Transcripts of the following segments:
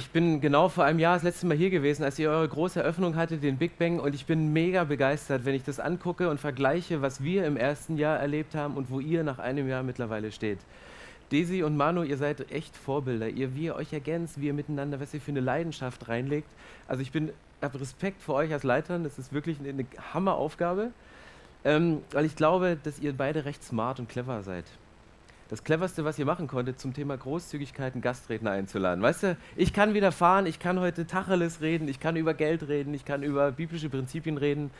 Ich bin genau vor einem Jahr das letzte Mal hier gewesen, als ihr eure große Eröffnung hattet, den Big Bang, und ich bin mega begeistert, wenn ich das angucke und vergleiche, was wir im ersten Jahr erlebt haben und wo ihr nach einem Jahr mittlerweile steht. Desi und Manu, ihr seid echt Vorbilder. Ihr, wie ihr euch ergänzt, wie ihr miteinander, was ihr für eine Leidenschaft reinlegt. Also ich bin, habe Respekt vor euch als Leitern. Das ist wirklich eine, eine Hammeraufgabe, ähm, weil ich glaube, dass ihr beide recht smart und clever seid das Cleverste, was ihr machen konntet, zum Thema Großzügigkeit einen Gastredner einzuladen. Weißt du, ich kann wieder fahren, ich kann heute Tacheles reden, ich kann über Geld reden, ich kann über biblische Prinzipien reden.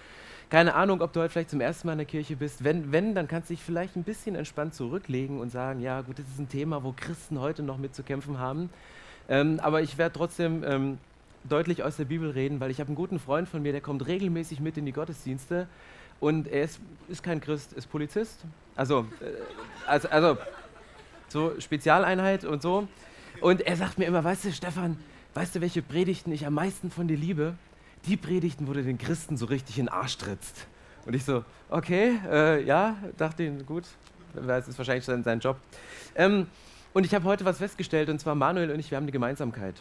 Keine Ahnung, ob du heute vielleicht zum ersten Mal in der Kirche bist. Wenn, wenn, dann kannst du dich vielleicht ein bisschen entspannt zurücklegen und sagen, ja gut, das ist ein Thema, wo Christen heute noch mit zu kämpfen haben. Ähm, aber ich werde trotzdem ähm, deutlich aus der Bibel reden, weil ich habe einen guten Freund von mir, der kommt regelmäßig mit in die Gottesdienste und er ist, ist kein Christ, ist Polizist. Also, äh, also, also so Spezialeinheit und so. Und er sagt mir immer, weißt du, Stefan, weißt du, welche Predigten ich am meisten von dir liebe? Die Predigten, wo du den Christen so richtig in den Arsch trittst. Und ich so, okay, äh, ja, dachte ich, gut, das ist wahrscheinlich sein, sein Job. Ähm, und ich habe heute was festgestellt, und zwar Manuel und ich, wir haben eine Gemeinsamkeit.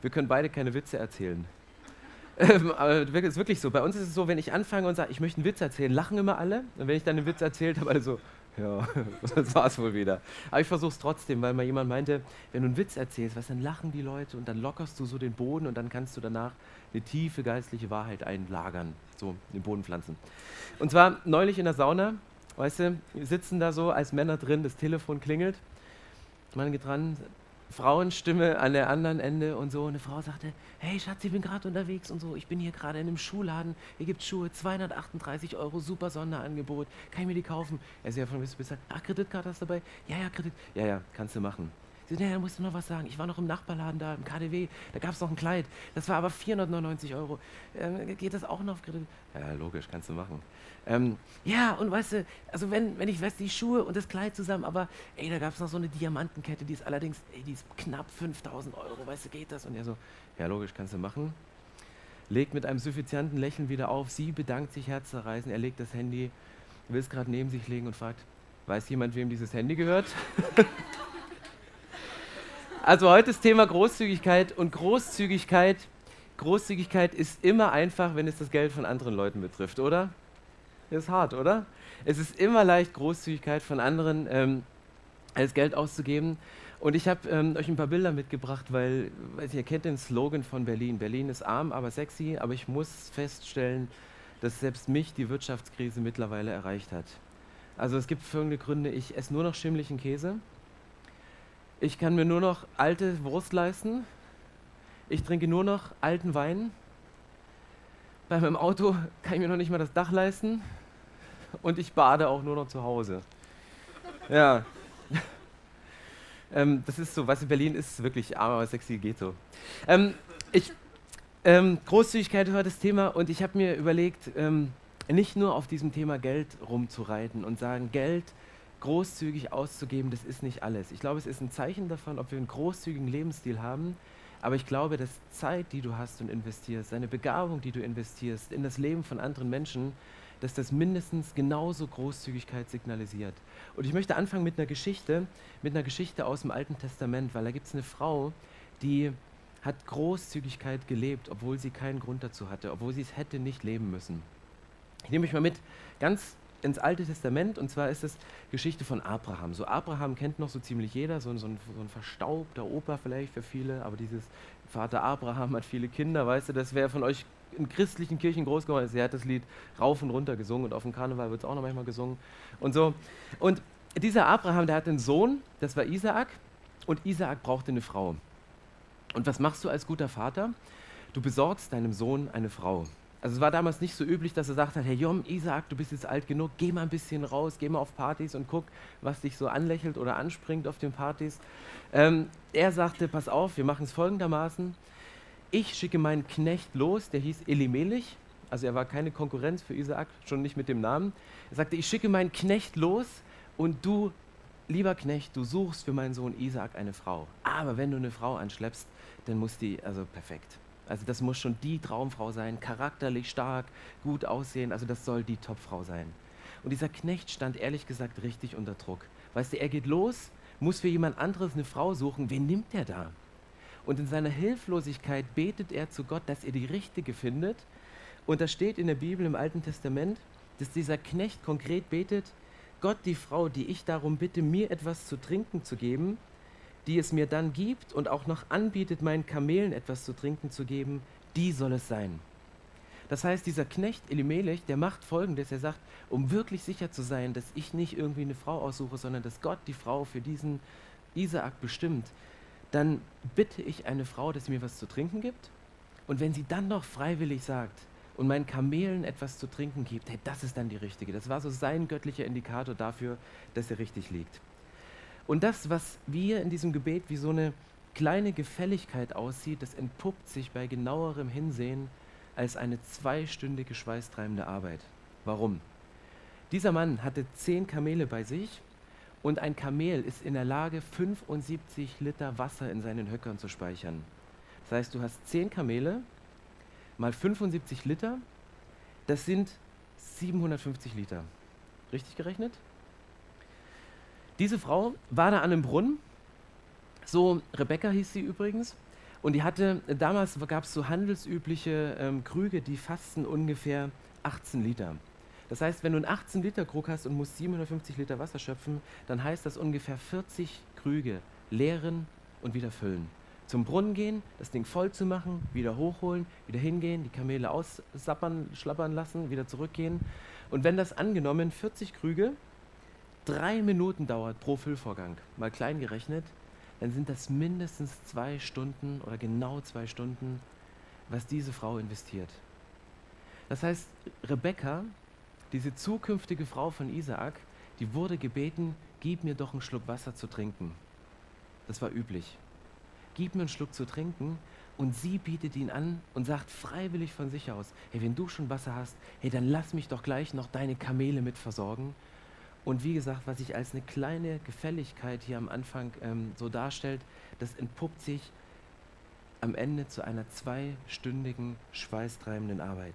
Wir können beide keine Witze erzählen. Ähm, aber ist wirklich so. Bei uns ist es so, wenn ich anfange und sage, ich möchte einen Witz erzählen, lachen immer alle. Und wenn ich dann einen Witz erzählt habe, alle so, ja, das war es wohl wieder. Aber ich versuche es trotzdem, weil mal jemand meinte, wenn du einen Witz erzählst, was, dann lachen die Leute und dann lockerst du so den Boden und dann kannst du danach eine tiefe geistliche Wahrheit einlagern, so den Boden pflanzen. Und zwar neulich in der Sauna, weißt du, wir sitzen da so als Männer drin, das Telefon klingelt, man geht dran, Frauenstimme an der anderen Ende und so. Eine Frau sagte, hey Schatz, ich bin gerade unterwegs und so. Ich bin hier gerade in einem Schuhladen. Hier gibt Schuhe, 238 Euro, super Sonderangebot. Kann ich mir die kaufen? Er sagt, ja, von bis bis Ach, Kreditkarte hast du dabei? Ja, ja, Kredit. Ja, ja, kannst du machen. Sie sagt, ja, da musst du noch was sagen. Ich war noch im Nachbarladen da, im KDW. Da gab es noch ein Kleid. Das war aber 499 Euro. Ähm, geht das auch noch auf Kredit? Ja, logisch, kannst du machen. Ähm, ja, und weißt du, also wenn, wenn ich weiß, die Schuhe und das Kleid zusammen, aber ey, da gab es noch so eine Diamantenkette, die ist allerdings, ey, die ist knapp 5000 Euro, weißt du, geht das? Und er so, ja, logisch, kannst du machen. Legt mit einem suffizienten Lächeln wieder auf, sie bedankt sich herzzerreißen, er legt das Handy, will es gerade neben sich legen und fragt, weiß jemand, wem dieses Handy gehört? also heute ist Thema Großzügigkeit und Großzügigkeit, Großzügigkeit ist immer einfach, wenn es das Geld von anderen Leuten betrifft, oder? ist hart, oder? Es ist immer leicht, Großzügigkeit von anderen ähm, als Geld auszugeben. Und ich habe ähm, euch ein paar Bilder mitgebracht, weil, weiß ihr kennt den Slogan von Berlin. Berlin ist arm, aber sexy. Aber ich muss feststellen, dass selbst mich die Wirtschaftskrise mittlerweile erreicht hat. Also es gibt folgende Gründe. Ich esse nur noch schimmlichen Käse. Ich kann mir nur noch alte Wurst leisten. Ich trinke nur noch alten Wein. Bei meinem Auto kann ich mir noch nicht mal das Dach leisten und ich bade auch nur noch zu Hause. Ja. ähm, das ist so, weißt du, Berlin ist wirklich arm, aber sexy geht so. Ähm, ich, ähm, Großzügigkeit war das Thema und ich habe mir überlegt, ähm, nicht nur auf diesem Thema Geld rumzureiten und sagen, Geld großzügig auszugeben, das ist nicht alles. Ich glaube, es ist ein Zeichen davon, ob wir einen großzügigen Lebensstil haben, aber ich glaube, dass Zeit, die du hast und investierst, deine Begabung, die du investierst in das Leben von anderen Menschen, dass das mindestens genauso Großzügigkeit signalisiert. Und ich möchte anfangen mit einer Geschichte, mit einer Geschichte aus dem Alten Testament, weil da gibt es eine Frau, die hat Großzügigkeit gelebt, obwohl sie keinen Grund dazu hatte, obwohl sie es hätte nicht leben müssen. Ich nehme euch mal mit ganz ins Alte Testament und zwar ist es Geschichte von Abraham. So Abraham kennt noch so ziemlich jeder, so, so, ein, so ein verstaubter Opa vielleicht für viele, aber dieses Vater Abraham hat viele Kinder, weißt du, das wäre von euch in christlichen Kirchen groß geworden ist. Er hat das Lied rauf und runter gesungen und auf dem Karneval wird es auch noch manchmal gesungen und so. Und dieser Abraham, der hat einen Sohn, das war Isaak, und Isaak brauchte eine Frau. Und was machst du als guter Vater? Du besorgst deinem Sohn eine Frau. Also es war damals nicht so üblich, dass er sagt hat, hey Jom, Isaac, du bist jetzt alt genug, geh mal ein bisschen raus, geh mal auf Partys und guck, was dich so anlächelt oder anspringt auf den Partys. Ähm, er sagte, pass auf, wir machen es folgendermaßen, ich schicke meinen Knecht los, der hieß Elimelech, also er war keine Konkurrenz für Isaak, schon nicht mit dem Namen. Er sagte, ich schicke meinen Knecht los und du, lieber Knecht, du suchst für meinen Sohn Isaak eine Frau. Aber wenn du eine Frau anschleppst, dann muss die, also perfekt. Also das muss schon die Traumfrau sein, charakterlich stark, gut aussehen, also das soll die Topfrau sein. Und dieser Knecht stand ehrlich gesagt richtig unter Druck. Weißt du, er geht los, muss für jemand anderes eine Frau suchen, wen nimmt er da? Und in seiner Hilflosigkeit betet er zu Gott, dass er die richtige findet. Und da steht in der Bibel im Alten Testament, dass dieser Knecht konkret betet, Gott die Frau, die ich darum bitte, mir etwas zu trinken zu geben, die es mir dann gibt und auch noch anbietet, meinen Kamelen etwas zu trinken zu geben, die soll es sein. Das heißt, dieser Knecht Elimelech, der macht folgendes: Er sagt, um wirklich sicher zu sein, dass ich nicht irgendwie eine Frau aussuche, sondern dass Gott die Frau für diesen Isaak bestimmt, dann bitte ich eine Frau, dass sie mir was zu trinken gibt. Und wenn sie dann noch freiwillig sagt und meinen Kamelen etwas zu trinken gibt, hey, das ist dann die richtige. Das war so sein göttlicher Indikator dafür, dass er richtig liegt. Und das, was wir in diesem Gebet wie so eine kleine Gefälligkeit aussieht, das entpuppt sich bei genauerem Hinsehen als eine zweistündige schweißtreibende Arbeit. Warum? Dieser Mann hatte zehn Kamele bei sich und ein Kamel ist in der Lage, 75 Liter Wasser in seinen Höckern zu speichern. Das heißt, du hast zehn Kamele mal 75 Liter, das sind 750 Liter. Richtig gerechnet? Diese Frau war da an einem Brunnen, so Rebecca hieß sie übrigens, und die hatte, damals gab es so handelsübliche ähm, Krüge, die fassten ungefähr 18 Liter. Das heißt, wenn du einen 18 Liter Krug hast und musst 750 Liter Wasser schöpfen, dann heißt das ungefähr 40 Krüge leeren und wieder füllen. Zum Brunnen gehen, das Ding voll zu machen, wieder hochholen, wieder hingehen, die Kamele aussappern, schlappern lassen, wieder zurückgehen. Und wenn das angenommen 40 Krüge drei Minuten dauert pro Füllvorgang, mal klein gerechnet, dann sind das mindestens zwei Stunden oder genau zwei Stunden, was diese Frau investiert. Das heißt, Rebecca, diese zukünftige Frau von Isaak, die wurde gebeten, gib mir doch einen Schluck Wasser zu trinken. Das war üblich. Gib mir einen Schluck zu trinken und sie bietet ihn an und sagt freiwillig von sich aus, hey, wenn du schon Wasser hast, hey, dann lass mich doch gleich noch deine Kamele mit versorgen und wie gesagt, was sich als eine kleine Gefälligkeit hier am Anfang ähm, so darstellt, das entpuppt sich am Ende zu einer zweistündigen, schweißtreibenden Arbeit.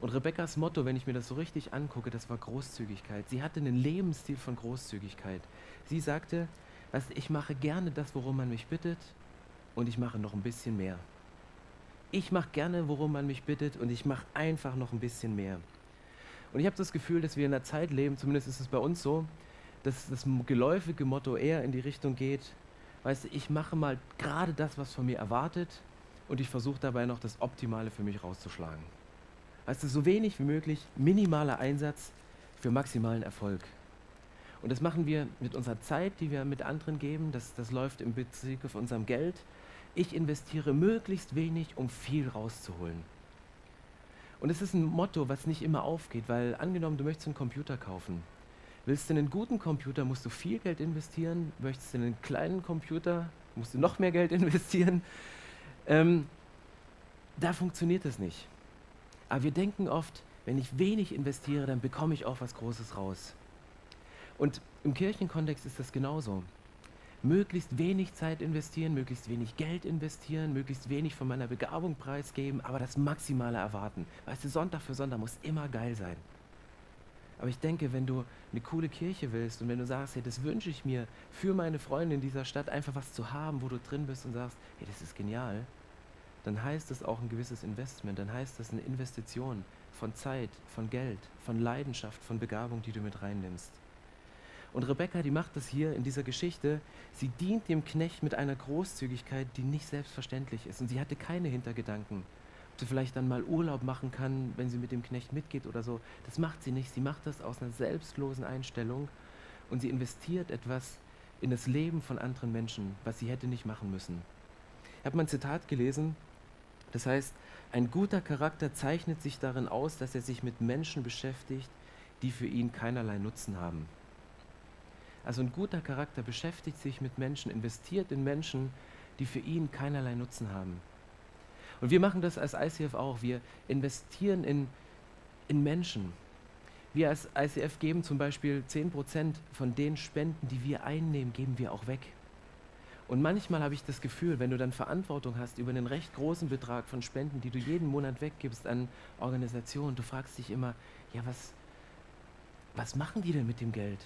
Und Rebekkas Motto, wenn ich mir das so richtig angucke, das war Großzügigkeit. Sie hatte einen Lebensstil von Großzügigkeit. Sie sagte, weißt, ich mache gerne das, worum man mich bittet, und ich mache noch ein bisschen mehr. Ich mache gerne, worum man mich bittet, und ich mache einfach noch ein bisschen mehr. Und ich habe das Gefühl, dass wir in einer Zeit leben, zumindest ist es bei uns so, dass das geläufige Motto eher in die Richtung geht, weißt du, ich mache mal gerade das, was von mir erwartet und ich versuche dabei noch das Optimale für mich rauszuschlagen. Weißt du, so wenig wie möglich, minimaler Einsatz für maximalen Erfolg. Und das machen wir mit unserer Zeit, die wir mit anderen geben. Das, das läuft im Bezug auf unserem Geld. Ich investiere möglichst wenig, um viel rauszuholen. Und es ist ein Motto, was nicht immer aufgeht, weil angenommen, du möchtest einen Computer kaufen. Willst du einen guten Computer, musst du viel Geld investieren. Möchtest du einen kleinen Computer, musst du noch mehr Geld investieren. Ähm, da funktioniert es nicht. Aber wir denken oft, wenn ich wenig investiere, dann bekomme ich auch was Großes raus. Und im Kirchenkontext ist das genauso möglichst wenig Zeit investieren, möglichst wenig Geld investieren, möglichst wenig von meiner Begabung preisgeben, aber das Maximale erwarten. Weißt du, Sonntag für Sonntag muss immer geil sein. Aber ich denke, wenn du eine coole Kirche willst und wenn du sagst, hey, das wünsche ich mir für meine Freunde in dieser Stadt, einfach was zu haben, wo du drin bist und sagst, hey, das ist genial, dann heißt das auch ein gewisses Investment, dann heißt das eine Investition von Zeit, von Geld, von Leidenschaft, von Begabung, die du mit reinnimmst. Und Rebecca, die macht das hier in dieser Geschichte. Sie dient dem Knecht mit einer Großzügigkeit, die nicht selbstverständlich ist. Und sie hatte keine Hintergedanken. Ob sie vielleicht dann mal Urlaub machen kann, wenn sie mit dem Knecht mitgeht oder so. Das macht sie nicht. Sie macht das aus einer selbstlosen Einstellung. Und sie investiert etwas in das Leben von anderen Menschen, was sie hätte nicht machen müssen. Ich habe mal ein Zitat gelesen. Das heißt, ein guter Charakter zeichnet sich darin aus, dass er sich mit Menschen beschäftigt, die für ihn keinerlei Nutzen haben. Also ein guter Charakter beschäftigt sich mit Menschen, investiert in Menschen, die für ihn keinerlei Nutzen haben. Und wir machen das als ICF auch. Wir investieren in, in Menschen. Wir als ICF geben zum Beispiel 10% von den Spenden, die wir einnehmen, geben wir auch weg. Und manchmal habe ich das Gefühl, wenn du dann Verantwortung hast über einen recht großen Betrag von Spenden, die du jeden Monat weggibst an Organisationen, du fragst dich immer, ja, was, was machen die denn mit dem Geld?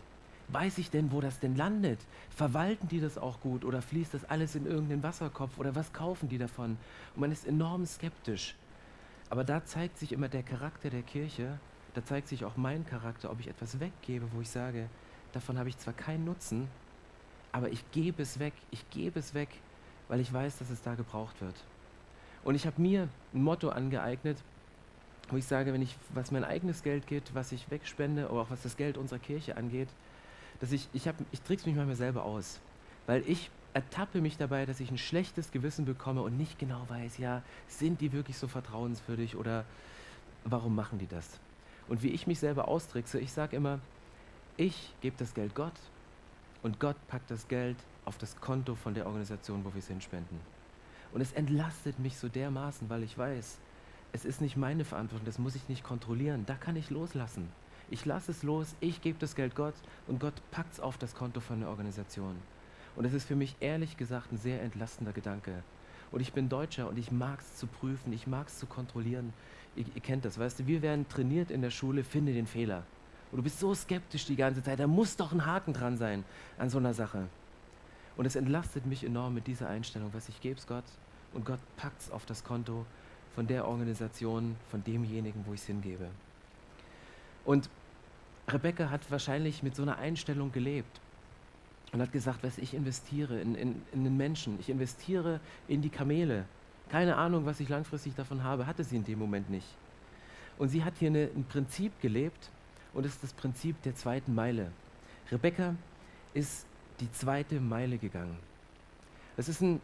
Weiß ich denn, wo das denn landet? Verwalten die das auch gut oder fließt das alles in irgendeinen Wasserkopf oder was kaufen die davon? Und man ist enorm skeptisch. Aber da zeigt sich immer der Charakter der Kirche, da zeigt sich auch mein Charakter, ob ich etwas weggebe, wo ich sage, davon habe ich zwar keinen Nutzen, aber ich gebe es weg, ich gebe es weg, weil ich weiß, dass es da gebraucht wird. Und ich habe mir ein Motto angeeignet, wo ich sage, wenn ich, was mein eigenes Geld geht, was ich wegspende, oder auch was das Geld unserer Kirche angeht, dass ich, ich, ich trick's mich manchmal selber aus, weil ich ertappe mich dabei, dass ich ein schlechtes Gewissen bekomme und nicht genau weiß, ja, sind die wirklich so vertrauenswürdig oder warum machen die das? Und wie ich mich selber austrickse, ich sage immer, ich gebe das Geld Gott und Gott packt das Geld auf das Konto von der Organisation, wo wir es hinspenden. Und es entlastet mich so dermaßen, weil ich weiß, es ist nicht meine Verantwortung, das muss ich nicht kontrollieren, da kann ich loslassen. Ich lasse es los, ich gebe das Geld Gott und Gott packt es auf das Konto von der Organisation. Und es ist für mich ehrlich gesagt ein sehr entlastender Gedanke. Und ich bin Deutscher und ich mag es zu prüfen, ich mag es zu kontrollieren. Ihr, ihr, kennt das, weißt du, wir werden trainiert in der Schule, finde den Fehler. Und du bist so skeptisch die ganze Zeit, da muss doch ein Haken dran sein an so einer Sache. Und es entlastet mich enorm mit dieser Einstellung, was ich gebe es Gott und Gott packt es auf das Konto von der Organisation, von demjenigen, wo ich es hingebe. Und Rebecca hat wahrscheinlich mit so einer Einstellung gelebt und hat gesagt, was ich investiere in, in, in den Menschen, ich investiere in die Kamele. Keine Ahnung, was ich langfristig davon habe, hatte sie in dem Moment nicht. Und sie hat hier eine, ein Prinzip gelebt und es ist das Prinzip der zweiten Meile. Rebecca ist die zweite Meile gegangen. Das ist ein,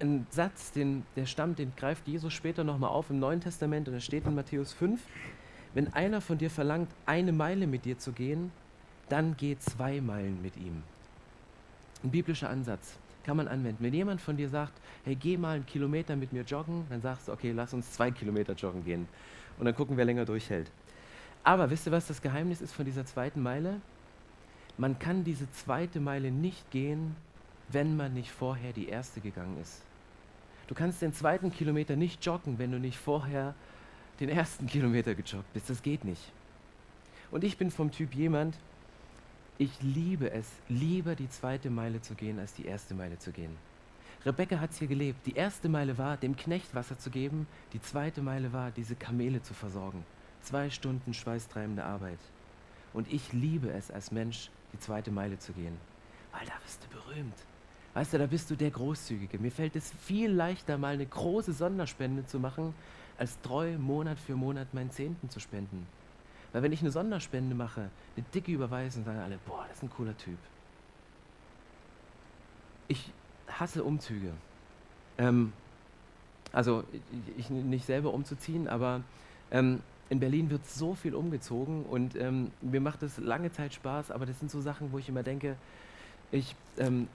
ein Satz, den, der stammt, den greift Jesus später nochmal auf im Neuen Testament und er steht in Matthäus 5. Wenn einer von dir verlangt, eine Meile mit dir zu gehen, dann geh zwei Meilen mit ihm. Ein biblischer Ansatz kann man anwenden. Wenn jemand von dir sagt, hey, geh mal einen Kilometer mit mir joggen, dann sagst du, okay, lass uns zwei Kilometer joggen gehen. Und dann gucken, wer länger durchhält. Aber wisst ihr, was das Geheimnis ist von dieser zweiten Meile? Man kann diese zweite Meile nicht gehen, wenn man nicht vorher die erste gegangen ist. Du kannst den zweiten Kilometer nicht joggen, wenn du nicht vorher den ersten Kilometer gejoggt bist. Das geht nicht. Und ich bin vom Typ jemand, ich liebe es, lieber die zweite Meile zu gehen, als die erste Meile zu gehen. Rebecca hat es hier gelebt. Die erste Meile war, dem Knecht Wasser zu geben. Die zweite Meile war, diese Kamele zu versorgen. Zwei Stunden schweißtreibende Arbeit. Und ich liebe es als Mensch, die zweite Meile zu gehen. Weil da bist du berühmt. Weißt du, da bist du der Großzügige. Mir fällt es viel leichter, mal eine große Sonderspende zu machen, als treu Monat für Monat meinen Zehnten zu spenden. Weil wenn ich eine Sonderspende mache, eine dicke Überweisung, sagen alle, boah, das ist ein cooler Typ. Ich hasse Umzüge. Ähm, also ich, ich, nicht selber umzuziehen, aber ähm, in Berlin wird so viel umgezogen und ähm, mir macht es lange Zeit Spaß, aber das sind so Sachen, wo ich immer denke, ich ähm,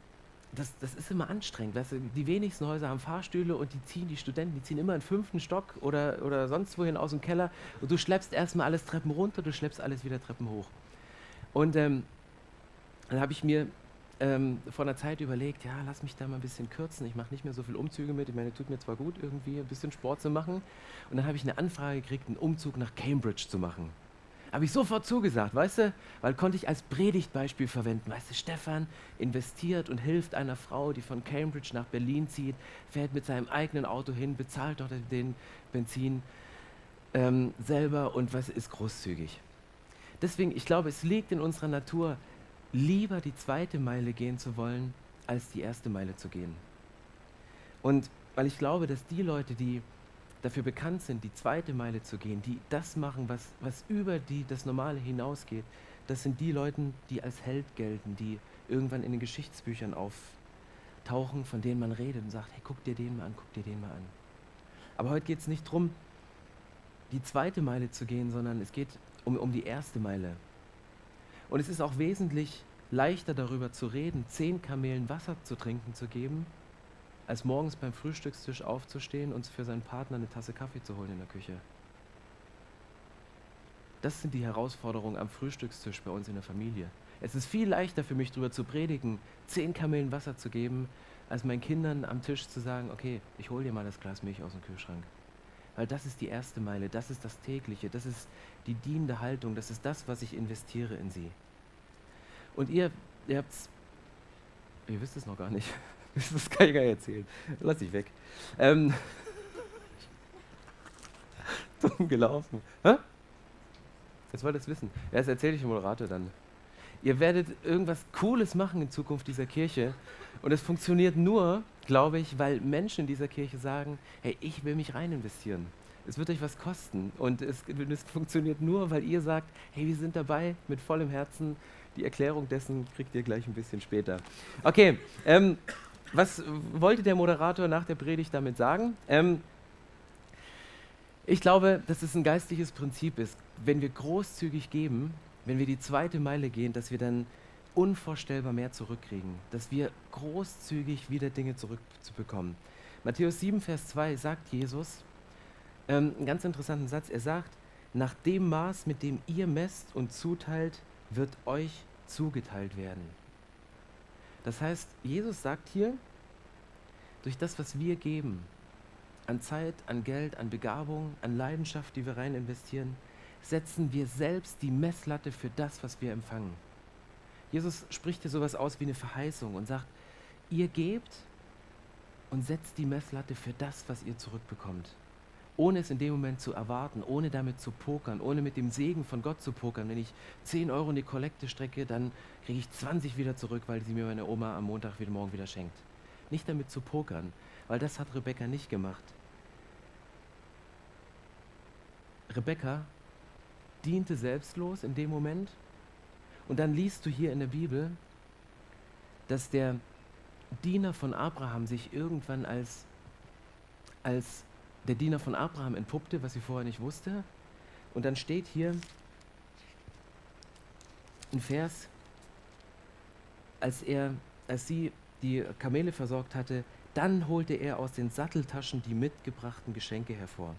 das, das ist immer anstrengend. Weißt du, die wenigsten Häuser haben Fahrstühle und die ziehen, die Studenten, die ziehen immer einen fünften Stock oder, oder sonst wohin aus dem Keller und du schleppst erstmal alles Treppen runter, du schleppst alles wieder Treppen hoch. Und ähm, dann habe ich mir ähm, vor einer Zeit überlegt, ja, lass mich da mal ein bisschen kürzen. Ich mache nicht mehr so viel Umzüge mit. Ich meine, tut mir zwar gut, irgendwie ein bisschen Sport zu machen. Und dann habe ich eine Anfrage gekriegt, einen Umzug nach Cambridge zu machen. Habe ich sofort zugesagt, weißt du? Weil konnte ich als Predigtbeispiel verwenden. Weißt du, Stefan investiert und hilft einer Frau, die von Cambridge nach Berlin zieht, fährt mit seinem eigenen Auto hin, bezahlt dort den Benzin ähm, selber und was ist großzügig. Deswegen, ich glaube, es liegt in unserer Natur, lieber die zweite Meile gehen zu wollen, als die erste Meile zu gehen. Und weil ich glaube, dass die Leute, die dafür bekannt sind, die zweite Meile zu gehen, die das machen, was, was über die, das Normale hinausgeht, das sind die Leute, die als Held gelten, die irgendwann in den Geschichtsbüchern auftauchen, von denen man redet und sagt, hey, guck dir den mal an, guck dir den mal an. Aber heute geht es nicht darum, die zweite Meile zu gehen, sondern es geht um, um die erste Meile. Und es ist auch wesentlich leichter darüber zu reden, zehn Kamelen Wasser zu trinken zu geben, als morgens beim Frühstückstisch aufzustehen und für seinen Partner eine Tasse Kaffee zu holen in der Küche. Das sind die Herausforderungen am Frühstückstisch bei uns in der Familie. Es ist viel leichter für mich, darüber zu predigen, zehn Kamelen Wasser zu geben, als meinen Kindern am Tisch zu sagen, okay, ich hole dir mal das Glas Milch aus dem Kühlschrank. Weil das ist die erste Meile, das ist das tägliche, das ist die dienende Haltung, das ist das, was ich investiere in sie. Und ihr, ihr habt's, ihr wisst es noch gar nicht. Das kann ich gar nicht erzählen. Lass ich weg. Ähm, dumm gelaufen. Hä? Jetzt wollt ihr es wissen. Ja, das erzähle ich dem Moderator dann. Ihr werdet irgendwas Cooles machen in Zukunft dieser Kirche. Und es funktioniert nur, glaube ich, weil Menschen in dieser Kirche sagen, hey, ich will mich rein investieren. Es wird euch was kosten. Und es, es funktioniert nur, weil ihr sagt, hey, wir sind dabei mit vollem Herzen. Die Erklärung dessen kriegt ihr gleich ein bisschen später. Okay, ähm, was wollte der Moderator nach der Predigt damit sagen? Ähm, ich glaube, dass es ein geistliches Prinzip ist. Wenn wir großzügig geben, wenn wir die zweite Meile gehen, dass wir dann unvorstellbar mehr zurückkriegen, dass wir großzügig wieder Dinge zurückzubekommen. Matthäus 7, Vers 2 sagt Jesus ähm, einen ganz interessanten Satz. Er sagt, nach dem Maß, mit dem ihr messt und zuteilt, wird euch zugeteilt werden. Das heißt, Jesus sagt hier, durch das, was wir geben, an Zeit, an Geld, an Begabung, an Leidenschaft, die wir rein investieren, setzen wir selbst die Messlatte für das, was wir empfangen. Jesus spricht hier sowas aus wie eine Verheißung und sagt, ihr gebt und setzt die Messlatte für das, was ihr zurückbekommt. Ohne es in dem Moment zu erwarten, ohne damit zu pokern, ohne mit dem Segen von Gott zu pokern. Wenn ich 10 Euro in die Kollekte strecke, dann kriege ich 20 wieder zurück, weil sie mir meine Oma am Montag wieder morgen wieder schenkt. Nicht damit zu pokern, weil das hat Rebecca nicht gemacht. Rebecca diente selbstlos in dem Moment. Und dann liest du hier in der Bibel, dass der Diener von Abraham sich irgendwann als, als der Diener von Abraham entpuppte, was sie vorher nicht wusste. Und dann steht hier ein Vers, als er, als sie die Kamele versorgt hatte, dann holte er aus den Satteltaschen die mitgebrachten Geschenke hervor.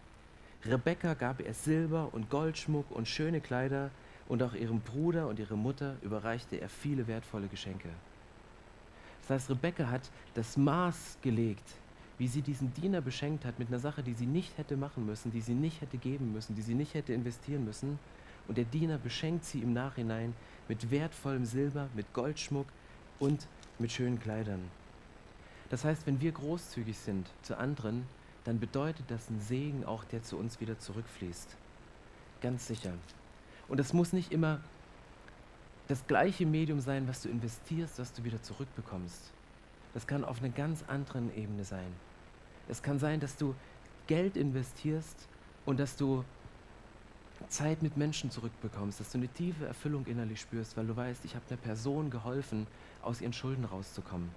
Rebekka gab er Silber und Goldschmuck und schöne Kleider, und auch ihrem Bruder und ihrer Mutter überreichte er viele wertvolle Geschenke. Das heißt, Rebekka hat das Maß gelegt, wie sie diesen Diener beschenkt hat mit einer Sache, die sie nicht hätte machen müssen, die sie nicht hätte geben müssen, die sie nicht hätte investieren müssen. Und der Diener beschenkt sie im Nachhinein mit wertvollem Silber, mit Goldschmuck und mit schönen Kleidern. Das heißt, wenn wir großzügig sind zu anderen, dann bedeutet das ein Segen auch, der zu uns wieder zurückfließt. Ganz sicher. Und es muss nicht immer das gleiche Medium sein, was du investierst, was du wieder zurückbekommst. Das kann auf einer ganz anderen Ebene sein. Es kann sein, dass du Geld investierst und dass du Zeit mit Menschen zurückbekommst, dass du eine tiefe Erfüllung innerlich spürst, weil du weißt, ich habe einer Person geholfen, aus ihren Schulden rauszukommen.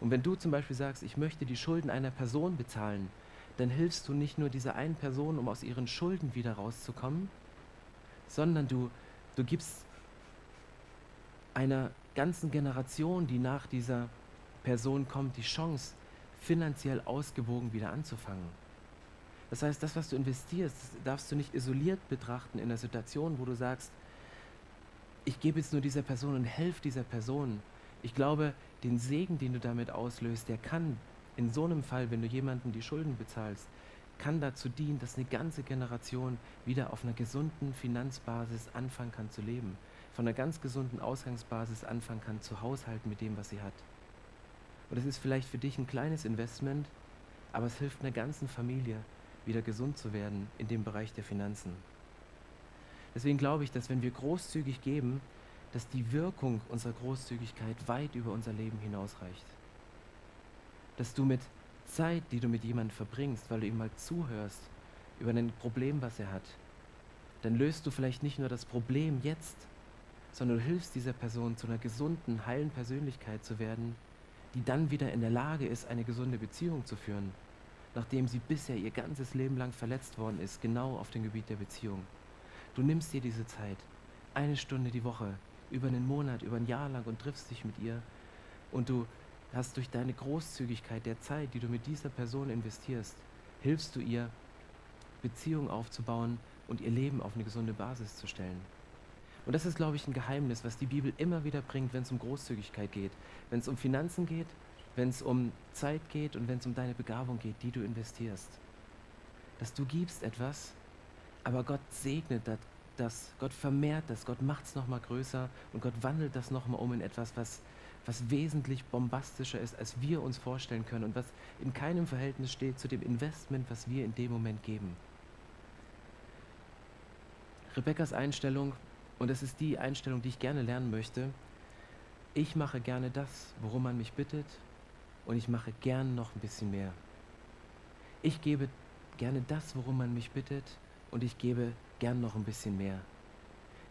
Und wenn du zum Beispiel sagst, ich möchte die Schulden einer Person bezahlen, dann hilfst du nicht nur dieser einen Person, um aus ihren Schulden wieder rauszukommen, sondern du, du gibst einer ganzen Generation, die nach dieser Person kommt, die Chance, finanziell ausgewogen wieder anzufangen. Das heißt, das, was du investierst, darfst du nicht isoliert betrachten in einer Situation, wo du sagst, ich gebe jetzt nur dieser Person und helfe dieser Person. Ich glaube, den Segen, den du damit auslöst, der kann in so einem Fall, wenn du jemanden die Schulden bezahlst, kann dazu dienen, dass eine ganze Generation wieder auf einer gesunden Finanzbasis anfangen kann zu leben, von einer ganz gesunden Ausgangsbasis anfangen kann zu haushalten mit dem, was sie hat. Und es ist vielleicht für dich ein kleines Investment, aber es hilft einer ganzen Familie, wieder gesund zu werden in dem Bereich der Finanzen. Deswegen glaube ich, dass wenn wir großzügig geben, dass die Wirkung unserer Großzügigkeit weit über unser Leben hinausreicht. Dass du mit Zeit, die du mit jemandem verbringst, weil du ihm mal zuhörst über ein Problem, was er hat, dann löst du vielleicht nicht nur das Problem jetzt, sondern du hilfst dieser Person zu einer gesunden, heilen Persönlichkeit zu werden, die dann wieder in der Lage ist, eine gesunde Beziehung zu führen, nachdem sie bisher ihr ganzes Leben lang verletzt worden ist, genau auf dem Gebiet der Beziehung. Du nimmst dir diese Zeit, eine Stunde die Woche, über einen Monat, über ein Jahr lang und triffst dich mit ihr und du hast durch deine Großzügigkeit der Zeit, die du mit dieser Person investierst, hilfst du ihr, Beziehungen aufzubauen und ihr Leben auf eine gesunde Basis zu stellen. Und das ist, glaube ich, ein Geheimnis, was die Bibel immer wieder bringt, wenn es um Großzügigkeit geht, wenn es um Finanzen geht, wenn es um Zeit geht und wenn es um deine Begabung geht, die du investierst. Dass du gibst etwas, aber Gott segnet das, Gott vermehrt das, Gott macht es nochmal größer und Gott wandelt das nochmal um in etwas, was, was wesentlich bombastischer ist, als wir uns vorstellen können und was in keinem Verhältnis steht zu dem Investment, was wir in dem Moment geben. Rebekkas Einstellung, und das ist die Einstellung, die ich gerne lernen möchte, ich mache gerne das, worum man mich bittet, und ich mache gern noch ein bisschen mehr. Ich gebe gerne das, worum man mich bittet, und ich gebe gern noch ein bisschen mehr.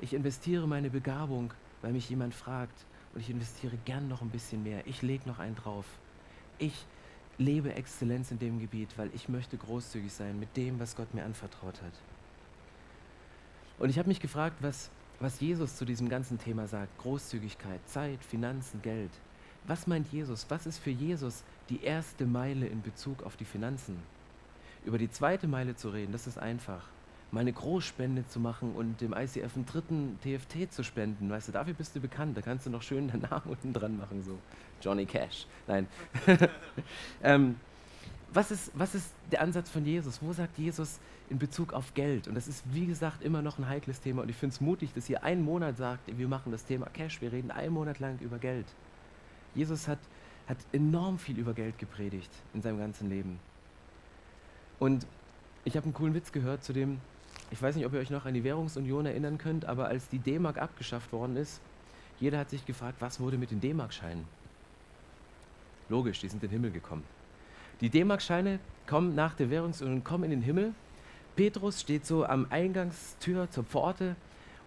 Ich investiere meine Begabung, weil mich jemand fragt, und ich investiere gern noch ein bisschen mehr. Ich lege noch einen drauf. Ich lebe Exzellenz in dem Gebiet, weil ich möchte großzügig sein mit dem, was Gott mir anvertraut hat. Und ich habe mich gefragt, was, was Jesus zu diesem ganzen Thema sagt. Großzügigkeit, Zeit, Finanzen, Geld. Was meint Jesus? Was ist für Jesus die erste Meile in Bezug auf die Finanzen? Über die zweite Meile zu reden, das ist einfach mal eine Großspende zu machen und dem ICF einen dritten TFT zu spenden. Weißt du, dafür bist du bekannt. Da kannst du noch schön deinen Namen unten dran machen, so Johnny Cash. Nein. ähm, was, ist, was ist der Ansatz von Jesus? Wo sagt Jesus in Bezug auf Geld? Und das ist, wie gesagt, immer noch ein heikles Thema. Und ich finde es mutig, dass ihr einen Monat sagt, wir machen das Thema Cash, wir reden einen Monat lang über Geld. Jesus hat, hat enorm viel über Geld gepredigt in seinem ganzen Leben. Und ich habe einen coolen Witz gehört zu dem, ich weiß nicht, ob ihr euch noch an die Währungsunion erinnern könnt, aber als die D-Mark abgeschafft worden ist, jeder hat sich gefragt, was wurde mit den D-Mark-Scheinen? Logisch, die sind in den Himmel gekommen. Die D-Mark-Scheine kommen nach der Währungsunion, kommen in den Himmel. Petrus steht so am Eingangstür zur Pforte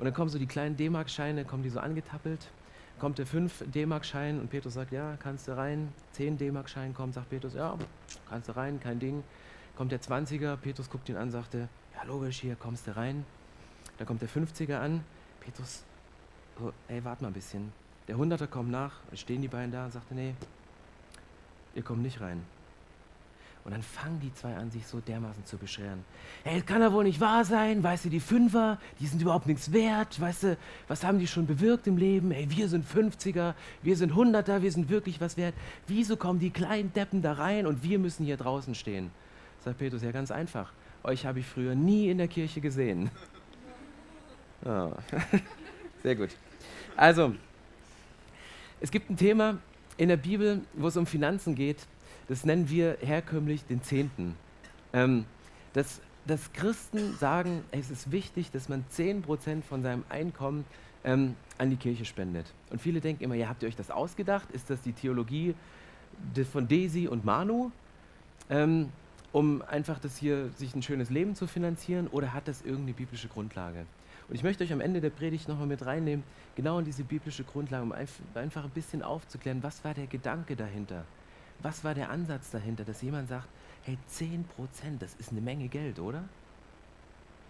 und dann kommen so die kleinen D-Mark-Scheine, kommen die so angetappelt. Kommt der 5 D-Mark-Schein und Petrus sagt, ja, kannst du rein. 10 D-Mark-Schein kommt, sagt Petrus, ja, kannst du rein, kein Ding. Kommt der 20er, Petrus guckt ihn an, sagte, ja logisch, hier kommst du rein. Da kommt der 50er an, Petrus, oh, ey, warte mal ein bisschen. Der 100er kommt nach, stehen die beiden da und sagte, nee, ihr kommt nicht rein. Und dann fangen die zwei an, sich so dermaßen zu beschweren. Ey, das kann ja wohl nicht wahr sein, weißt du, die Fünfer, die sind überhaupt nichts wert, weißt du, was haben die schon bewirkt im Leben? Ey, wir sind 50er, wir sind 100er, wir sind wirklich was wert. Wieso kommen die kleinen Deppen da rein und wir müssen hier draußen stehen? Sagt Petrus, ja ganz einfach. Euch habe ich früher nie in der Kirche gesehen. Oh. Sehr gut. Also, es gibt ein Thema in der Bibel, wo es um Finanzen geht. Das nennen wir herkömmlich den Zehnten. Ähm, dass, dass Christen sagen, es ist wichtig, dass man 10% von seinem Einkommen ähm, an die Kirche spendet. Und viele denken immer, ja, habt ihr euch das ausgedacht? Ist das die Theologie von Desi und Manu? Ähm, um einfach das hier sich ein schönes Leben zu finanzieren oder hat das irgendeine biblische Grundlage? Und ich möchte euch am Ende der Predigt nochmal mit reinnehmen, genau in diese biblische Grundlage, um einfach ein bisschen aufzuklären, was war der Gedanke dahinter? Was war der Ansatz dahinter, dass jemand sagt, hey, 10 Prozent, das ist eine Menge Geld, oder?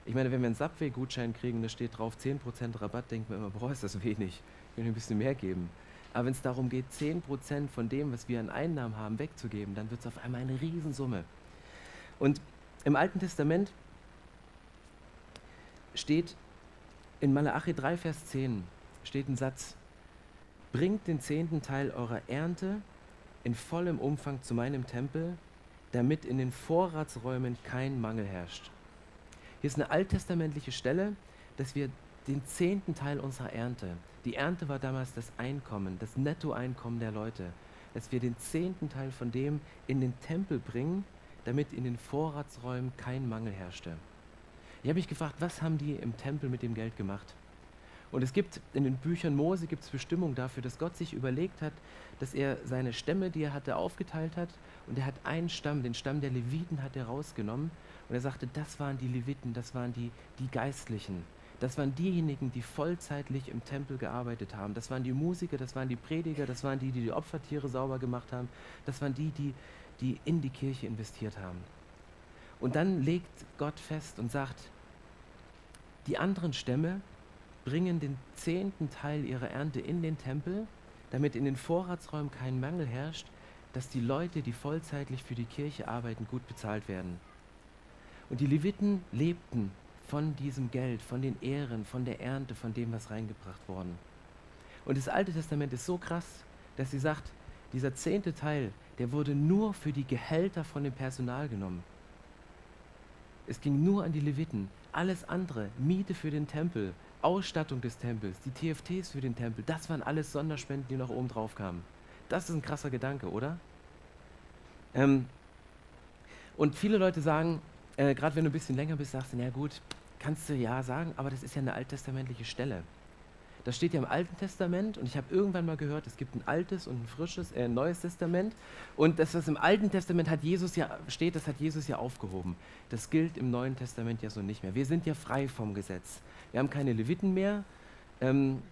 Ich meine, wenn wir einen Subway-Gutschein kriegen, da steht drauf 10% Rabatt, denken wir immer, boah, ist das wenig, ich will ein bisschen mehr geben. Aber wenn es darum geht, 10% von dem, was wir an Einnahmen haben, wegzugeben, dann wird es auf einmal eine Riesensumme. Und im Alten Testament steht in Malachi 3, Vers 10 steht ein Satz, bringt den zehnten Teil eurer Ernte in vollem Umfang zu meinem Tempel, damit in den Vorratsräumen kein Mangel herrscht. Hier ist eine alttestamentliche Stelle, dass wir den zehnten Teil unserer Ernte, die Ernte war damals das Einkommen, das Nettoeinkommen der Leute, dass wir den zehnten Teil von dem in den Tempel bringen, damit in den Vorratsräumen kein Mangel herrschte. Ich habe mich gefragt, was haben die im Tempel mit dem Geld gemacht? Und es gibt in den Büchern Mose gibt es Bestimmung dafür, dass Gott sich überlegt hat, dass er seine Stämme, die er hatte, aufgeteilt hat. Und er hat einen Stamm, den Stamm der Leviten, hat er rausgenommen. Und er sagte, das waren die Leviten, das waren die, die Geistlichen. Das waren diejenigen, die vollzeitlich im Tempel gearbeitet haben. Das waren die Musiker, das waren die Prediger, das waren die, die die Opfertiere sauber gemacht haben. Das waren die, die die in die Kirche investiert haben. Und dann legt Gott fest und sagt, die anderen Stämme bringen den zehnten Teil ihrer Ernte in den Tempel, damit in den Vorratsräumen kein Mangel herrscht, dass die Leute, die vollzeitlich für die Kirche arbeiten, gut bezahlt werden. Und die Leviten lebten von diesem Geld, von den Ehren, von der Ernte, von dem, was reingebracht worden. Und das Alte Testament ist so krass, dass sie sagt, dieser zehnte Teil, der wurde nur für die Gehälter von dem Personal genommen. Es ging nur an die Leviten. Alles andere, Miete für den Tempel, Ausstattung des Tempels, die TFTs für den Tempel, das waren alles Sonderspenden, die noch oben drauf kamen. Das ist ein krasser Gedanke, oder? Ähm, und viele Leute sagen, äh, gerade wenn du ein bisschen länger bist, sagst du, na gut, kannst du ja sagen, aber das ist ja eine alttestamentliche Stelle. Das steht ja im Alten Testament und ich habe irgendwann mal gehört, es gibt ein altes und ein frisches, äh, ein neues Testament. Und das, was im Alten Testament hat Jesus ja steht, das hat Jesus ja aufgehoben. Das gilt im Neuen Testament ja so nicht mehr. Wir sind ja frei vom Gesetz. Wir haben keine Leviten mehr. Ähm,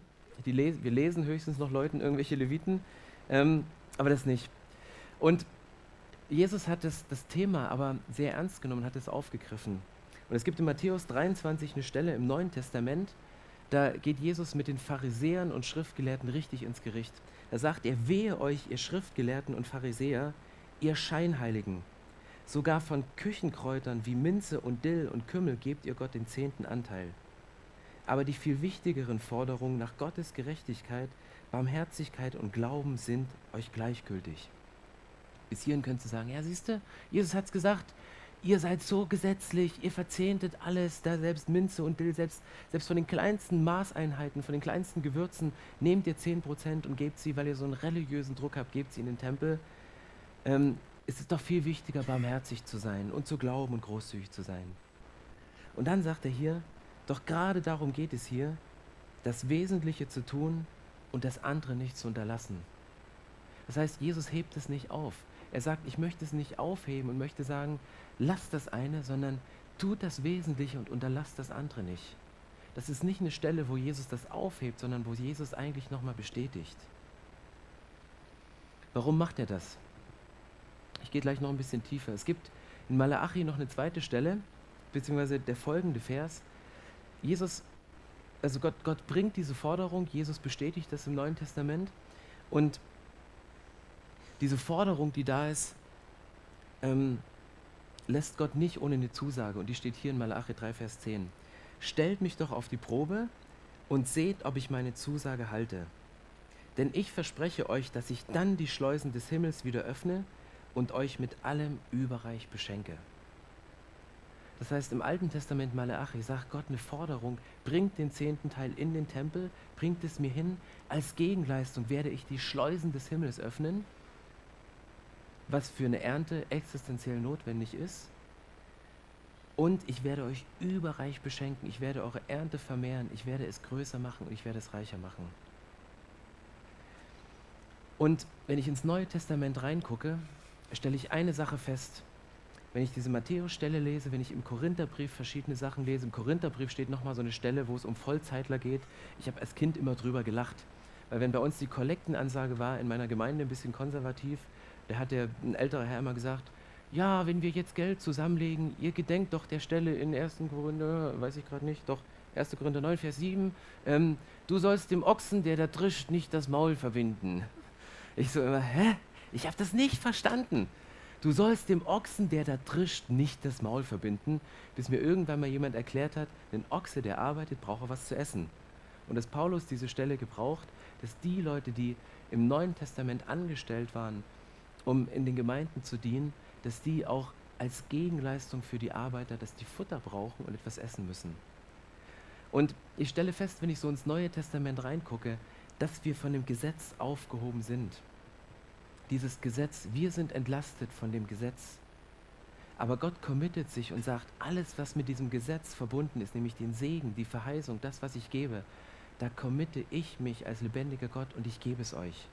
les wir lesen höchstens noch Leuten irgendwelche Leviten, ähm, aber das nicht. Und Jesus hat das, das Thema aber sehr ernst genommen, hat es aufgegriffen. Und es gibt in Matthäus 23 eine Stelle im Neuen Testament, da geht Jesus mit den Pharisäern und Schriftgelehrten richtig ins Gericht. Da sagt er, wehe euch, ihr Schriftgelehrten und Pharisäer, ihr Scheinheiligen. Sogar von Küchenkräutern wie Minze und Dill und Kümmel gebt ihr Gott den zehnten Anteil. Aber die viel wichtigeren Forderungen nach Gottes Gerechtigkeit, Barmherzigkeit und Glauben sind euch gleichgültig. Bis hierhin könntest du sagen, ja siehst du, Jesus hat es gesagt, ihr seid so gesetzlich, ihr verzehntet alles, da selbst Minze und Dill, selbst, selbst von den kleinsten Maßeinheiten, von den kleinsten Gewürzen, nehmt ihr 10% und gebt sie, weil ihr so einen religiösen Druck habt, gebt sie in den Tempel. Ähm, es ist doch viel wichtiger, barmherzig zu sein und zu glauben und großzügig zu sein. Und dann sagt er hier, doch gerade darum geht es hier, das Wesentliche zu tun und das andere nicht zu unterlassen. Das heißt, Jesus hebt es nicht auf. Er sagt, ich möchte es nicht aufheben und möchte sagen, lasst das eine, sondern tut das Wesentliche und unterlasst das andere nicht. Das ist nicht eine Stelle, wo Jesus das aufhebt, sondern wo Jesus eigentlich nochmal bestätigt. Warum macht er das? Ich gehe gleich noch ein bisschen tiefer. Es gibt in Malachi noch eine zweite Stelle, beziehungsweise der folgende Vers. Jesus, also Gott, Gott bringt diese Forderung, Jesus bestätigt das im Neuen Testament und diese Forderung, die da ist, ähm, lässt Gott nicht ohne eine Zusage. Und die steht hier in Malachi 3, Vers 10. Stellt mich doch auf die Probe und seht, ob ich meine Zusage halte. Denn ich verspreche euch, dass ich dann die Schleusen des Himmels wieder öffne und euch mit allem überreich beschenke. Das heißt, im Alten Testament Malachi sagt Gott eine Forderung, bringt den zehnten Teil in den Tempel, bringt es mir hin, als Gegenleistung werde ich die Schleusen des Himmels öffnen was für eine Ernte existenziell notwendig ist. Und ich werde euch überreich beschenken. Ich werde eure Ernte vermehren. Ich werde es größer machen und ich werde es reicher machen. Und wenn ich ins Neue Testament reingucke, stelle ich eine Sache fest. Wenn ich diese Matthäus-Stelle lese, wenn ich im Korintherbrief verschiedene Sachen lese, im Korintherbrief steht nochmal so eine Stelle, wo es um Vollzeitler geht. Ich habe als Kind immer drüber gelacht. Weil wenn bei uns die Kollektenansage war, in meiner Gemeinde ein bisschen konservativ, da hat der, ein älterer Herr immer gesagt, ja, wenn wir jetzt Geld zusammenlegen, ihr gedenkt doch der Stelle in 1. Korinther, weiß ich gerade nicht, doch 1. Korinther 9, Vers 7, ähm, du sollst dem Ochsen, der da trischt, nicht das Maul verbinden. Ich so immer, hä? Ich habe das nicht verstanden. Du sollst dem Ochsen, der da trischt, nicht das Maul verbinden, bis mir irgendwann mal jemand erklärt hat, ein Ochse, der arbeitet, braucht auch was zu essen. Und dass Paulus diese Stelle gebraucht, dass die Leute, die im Neuen Testament angestellt waren, um in den Gemeinden zu dienen, dass die auch als Gegenleistung für die Arbeiter, dass die Futter brauchen und etwas essen müssen. Und ich stelle fest, wenn ich so ins Neue Testament reingucke, dass wir von dem Gesetz aufgehoben sind. Dieses Gesetz, wir sind entlastet von dem Gesetz. Aber Gott committet sich und sagt, alles, was mit diesem Gesetz verbunden ist, nämlich den Segen, die Verheißung, das, was ich gebe, da committe ich mich als lebendiger Gott und ich gebe es euch.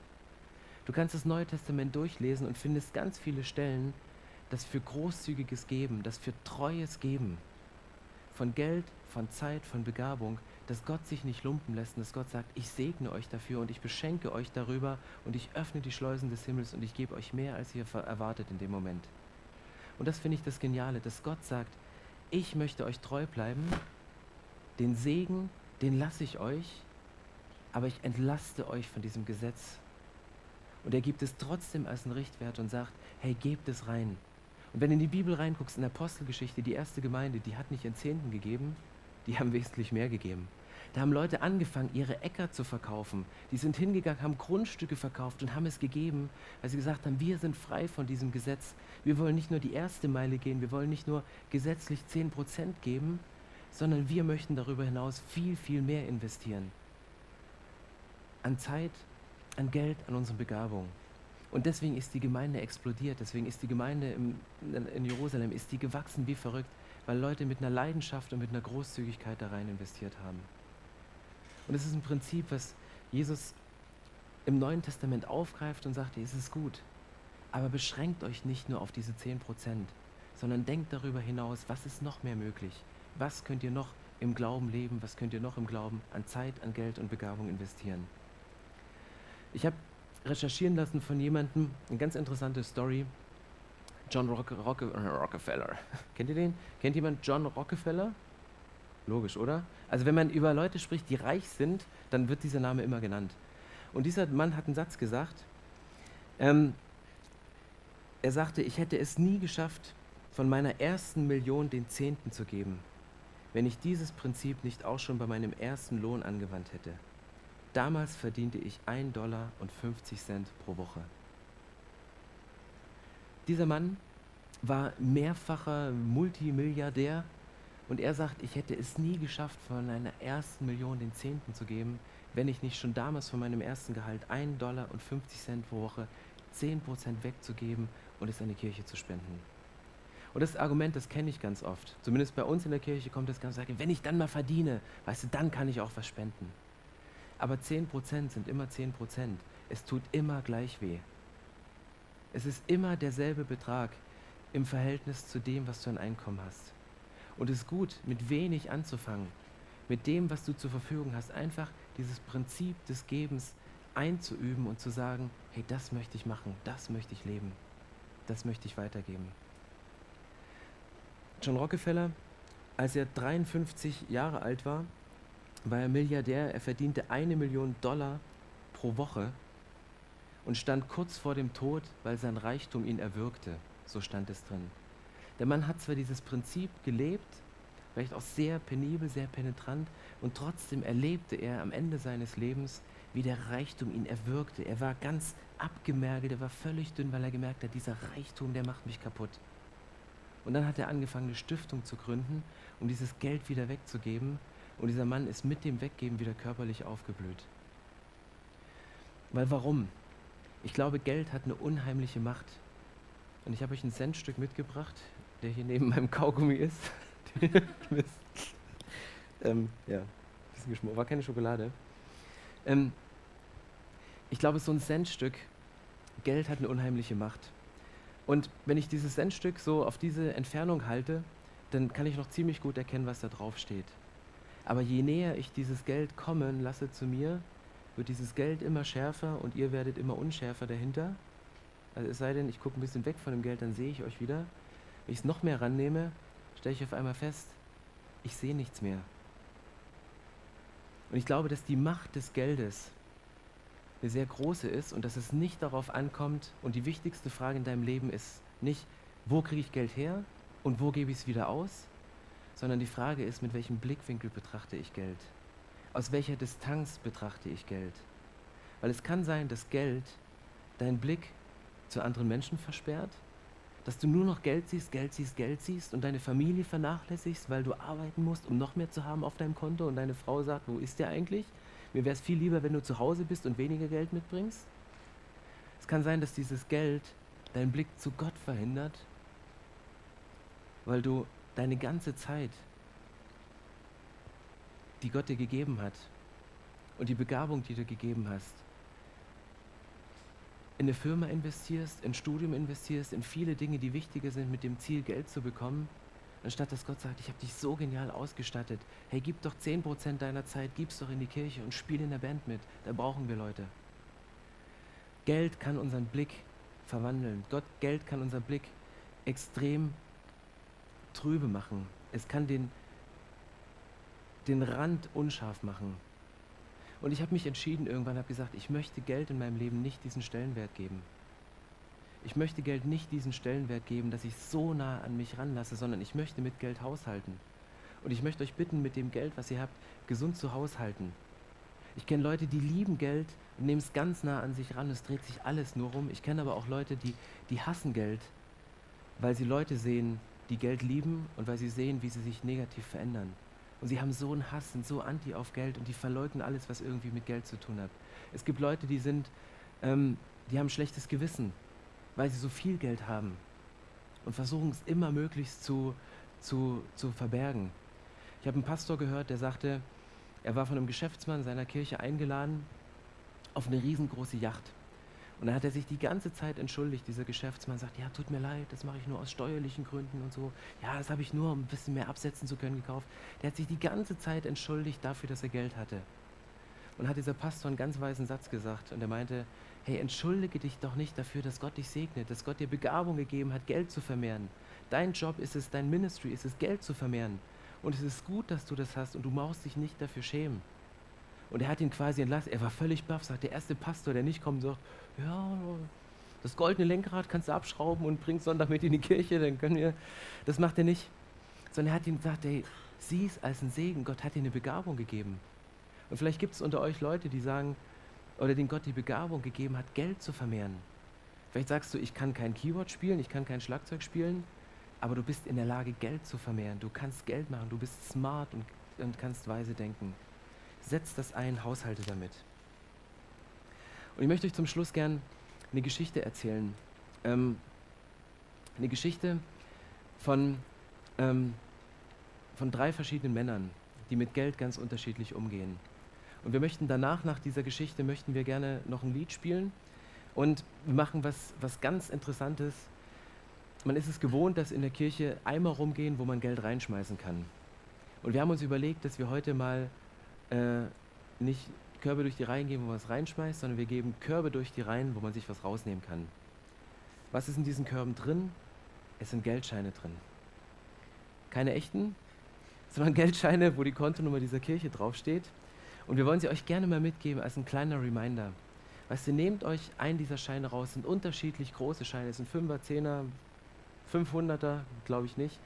Du kannst das Neue Testament durchlesen und findest ganz viele Stellen, das für großzügiges Geben, das für treues Geben, von Geld, von Zeit, von Begabung, dass Gott sich nicht lumpen lässt und dass Gott sagt, ich segne euch dafür und ich beschenke euch darüber und ich öffne die Schleusen des Himmels und ich gebe euch mehr, als ihr erwartet in dem Moment. Und das finde ich das Geniale, dass Gott sagt, ich möchte euch treu bleiben, den Segen, den lasse ich euch, aber ich entlaste euch von diesem Gesetz und er gibt es trotzdem als einen Richtwert und sagt, hey, gebt es rein. Und wenn du in die Bibel reinguckst, in der Apostelgeschichte, die erste Gemeinde, die hat nicht in Zehnten gegeben, die haben wesentlich mehr gegeben. Da haben Leute angefangen, ihre Äcker zu verkaufen. Die sind hingegangen, haben Grundstücke verkauft und haben es gegeben, weil sie gesagt haben, wir sind frei von diesem Gesetz. Wir wollen nicht nur die erste Meile gehen, wir wollen nicht nur gesetzlich 10% geben, sondern wir möchten darüber hinaus viel, viel mehr investieren. An Zeit, an Geld, an unsere Begabung. Und deswegen ist die Gemeinde explodiert, deswegen ist die Gemeinde im, in Jerusalem, ist die gewachsen wie verrückt, weil Leute mit einer Leidenschaft und mit einer Großzügigkeit da rein investiert haben. Und es ist ein Prinzip, was Jesus im Neuen Testament aufgreift und sagt, es ist gut, aber beschränkt euch nicht nur auf diese 10%, sondern denkt darüber hinaus, was ist noch mehr möglich? Was könnt ihr noch im Glauben leben? Was könnt ihr noch im Glauben an Zeit, an Geld und Begabung investieren? Ich habe recherchieren lassen von jemandem, eine ganz interessante Story. John Rock, Rock, Rockefeller. Kennt ihr den? Kennt jemand John Rockefeller? Logisch, oder? Also wenn man über Leute spricht, die reich sind, dann wird dieser Name immer genannt. Und dieser Mann hat einen Satz gesagt. Ähm, er sagte, ich hätte es nie geschafft, von meiner ersten Million den Zehnten zu geben, wenn ich dieses Prinzip nicht auch schon bei meinem ersten Lohn angewandt hätte. Damals verdiente ich 1 Dollar und 50 Cent pro Woche. Dieser Mann war mehrfacher Multimilliardär und er sagt, ich hätte es nie geschafft, von einer ersten Million den Zehnten zu geben, wenn ich nicht schon damals von meinem ersten Gehalt 1 Dollar und 50 Cent pro Woche 10% wegzugeben und es an die Kirche zu spenden. Und das Argument, das kenne ich ganz oft. Zumindest bei uns in der Kirche kommt das ganz oft, wenn ich dann mal verdiene, weißt du, dann kann ich auch was spenden. Aber 10% sind immer 10%. Es tut immer gleich weh. Es ist immer derselbe Betrag im Verhältnis zu dem, was du an Einkommen hast. Und es ist gut, mit wenig anzufangen. Mit dem, was du zur Verfügung hast. Einfach dieses Prinzip des Gebens einzuüben und zu sagen, hey, das möchte ich machen, das möchte ich leben, das möchte ich weitergeben. John Rockefeller, als er 53 Jahre alt war, war er Milliardär. Er verdiente eine Million Dollar pro Woche und stand kurz vor dem Tod, weil sein Reichtum ihn erwürgte. So stand es drin. Der Mann hat zwar dieses Prinzip gelebt, vielleicht auch sehr penibel, sehr penetrant, und trotzdem erlebte er am Ende seines Lebens, wie der Reichtum ihn erwürgte. Er war ganz abgemergelt, er war völlig dünn, weil er gemerkt hat, dieser Reichtum, der macht mich kaputt. Und dann hat er angefangen, eine Stiftung zu gründen, um dieses Geld wieder wegzugeben. Und dieser Mann ist mit dem Weggeben wieder körperlich aufgeblüht. Weil warum? Ich glaube, Geld hat eine unheimliche Macht. Und ich habe euch ein Centstück mitgebracht, der hier neben meinem Kaugummi ist. ähm, ja, bisschen geschmort. War keine Schokolade. Ähm, ich glaube, so ein Centstück, Geld hat eine unheimliche Macht. Und wenn ich dieses Centstück so auf diese Entfernung halte, dann kann ich noch ziemlich gut erkennen, was da drauf steht. Aber je näher ich dieses Geld kommen lasse zu mir, wird dieses Geld immer schärfer und ihr werdet immer unschärfer dahinter. Also es sei denn, ich gucke ein bisschen weg von dem Geld, dann sehe ich euch wieder. Wenn ich es noch mehr rannehme, stelle ich auf einmal fest, ich sehe nichts mehr. Und ich glaube, dass die Macht des Geldes eine sehr große ist und dass es nicht darauf ankommt und die wichtigste Frage in deinem Leben ist nicht, wo kriege ich Geld her und wo gebe ich es wieder aus, sondern die Frage ist, mit welchem Blickwinkel betrachte ich Geld? Aus welcher Distanz betrachte ich Geld? Weil es kann sein, dass Geld deinen Blick zu anderen Menschen versperrt, dass du nur noch Geld siehst, Geld siehst, Geld siehst und deine Familie vernachlässigst, weil du arbeiten musst, um noch mehr zu haben auf deinem Konto und deine Frau sagt, wo ist der eigentlich? Mir wäre es viel lieber, wenn du zu Hause bist und weniger Geld mitbringst. Es kann sein, dass dieses Geld deinen Blick zu Gott verhindert, weil du deine ganze Zeit, die Gott dir gegeben hat und die Begabung, die du gegeben hast, in eine Firma investierst, in Studium investierst, in viele Dinge, die wichtiger sind, mit dem Ziel, Geld zu bekommen, anstatt dass Gott sagt, ich habe dich so genial ausgestattet. Hey, gib doch 10% deiner Zeit, gib's doch in die Kirche und spiel in der Band mit. Da brauchen wir Leute. Geld kann unseren Blick verwandeln. Gott, Geld kann unseren Blick extrem trübe machen. Es kann den, den Rand unscharf machen. Und ich habe mich entschieden, irgendwann habe gesagt, ich möchte Geld in meinem Leben nicht diesen Stellenwert geben. Ich möchte Geld nicht diesen Stellenwert geben, dass ich so nah an mich ranlasse, sondern ich möchte mit Geld haushalten. Und ich möchte euch bitten, mit dem Geld, was ihr habt, gesund zu haushalten. Ich kenne Leute, die lieben Geld und nehmen es ganz nah an sich ran. Es dreht sich alles nur rum. Ich kenne aber auch Leute, die, die hassen Geld, weil sie Leute sehen, die Geld lieben und weil sie sehen, wie sie sich negativ verändern. Und sie haben so einen Hass, sind so anti auf Geld und die verleugnen alles, was irgendwie mit Geld zu tun hat. Es gibt Leute, die sind, ähm, die haben schlechtes Gewissen, weil sie so viel Geld haben und versuchen es immer möglichst zu, zu, zu verbergen. Ich habe einen Pastor gehört, der sagte, er war von einem Geschäftsmann seiner Kirche eingeladen auf eine riesengroße Yacht. Und dann hat er sich die ganze Zeit entschuldigt, dieser Geschäftsmann sagt, ja, tut mir leid, das mache ich nur aus steuerlichen Gründen und so. Ja, das habe ich nur, um ein bisschen mehr absetzen zu können, gekauft. Der hat sich die ganze Zeit entschuldigt dafür, dass er Geld hatte. Und hat dieser Pastor einen ganz weisen Satz gesagt und er meinte, hey, entschuldige dich doch nicht dafür, dass Gott dich segnet, dass Gott dir Begabung gegeben hat, Geld zu vermehren. Dein Job ist es, dein Ministry ist es, Geld zu vermehren. Und es ist gut, dass du das hast und du brauchst dich nicht dafür schämen. Und er hat ihn quasi entlassen. Er war völlig baff, sagt der erste Pastor, der nicht kommt, sagt, ja, das goldene Lenkrad kannst du abschrauben und bringst Sonntag mit in die Kirche, dann können wir. Das macht er nicht. Sondern er hat ihm gesagt, ey, sieh es als ein Segen. Gott hat dir eine Begabung gegeben. Und vielleicht gibt es unter euch Leute, die sagen, oder denen Gott die Begabung gegeben hat, Geld zu vermehren. Vielleicht sagst du, ich kann kein Keyboard spielen, ich kann kein Schlagzeug spielen, aber du bist in der Lage, Geld zu vermehren. Du kannst Geld machen, du bist smart und, und kannst weise denken. Setz das ein, haushalte damit. Und ich möchte euch zum Schluss gern eine Geschichte erzählen. Ähm, eine Geschichte von, ähm, von drei verschiedenen Männern, die mit Geld ganz unterschiedlich umgehen. Und wir möchten danach, nach dieser Geschichte, möchten wir gerne noch ein Lied spielen. Und wir machen was, was ganz Interessantes. Man ist es gewohnt, dass in der Kirche Eimer rumgehen, wo man Geld reinschmeißen kann. Und wir haben uns überlegt, dass wir heute mal äh, nicht Körbe durch die Reihen geben, wo man was reinschmeißt, sondern wir geben Körbe durch die Reihen, wo man sich was rausnehmen kann. Was ist in diesen Körben drin? Es sind Geldscheine drin. Keine echten, sondern Geldscheine, wo die Kontonummer dieser Kirche draufsteht. Und wir wollen sie euch gerne mal mitgeben als ein kleiner Reminder. Weißt du, nehmt euch einen dieser Scheine raus, sind unterschiedlich große Scheine, es sind 5er, 10er, 500er, glaube ich nicht.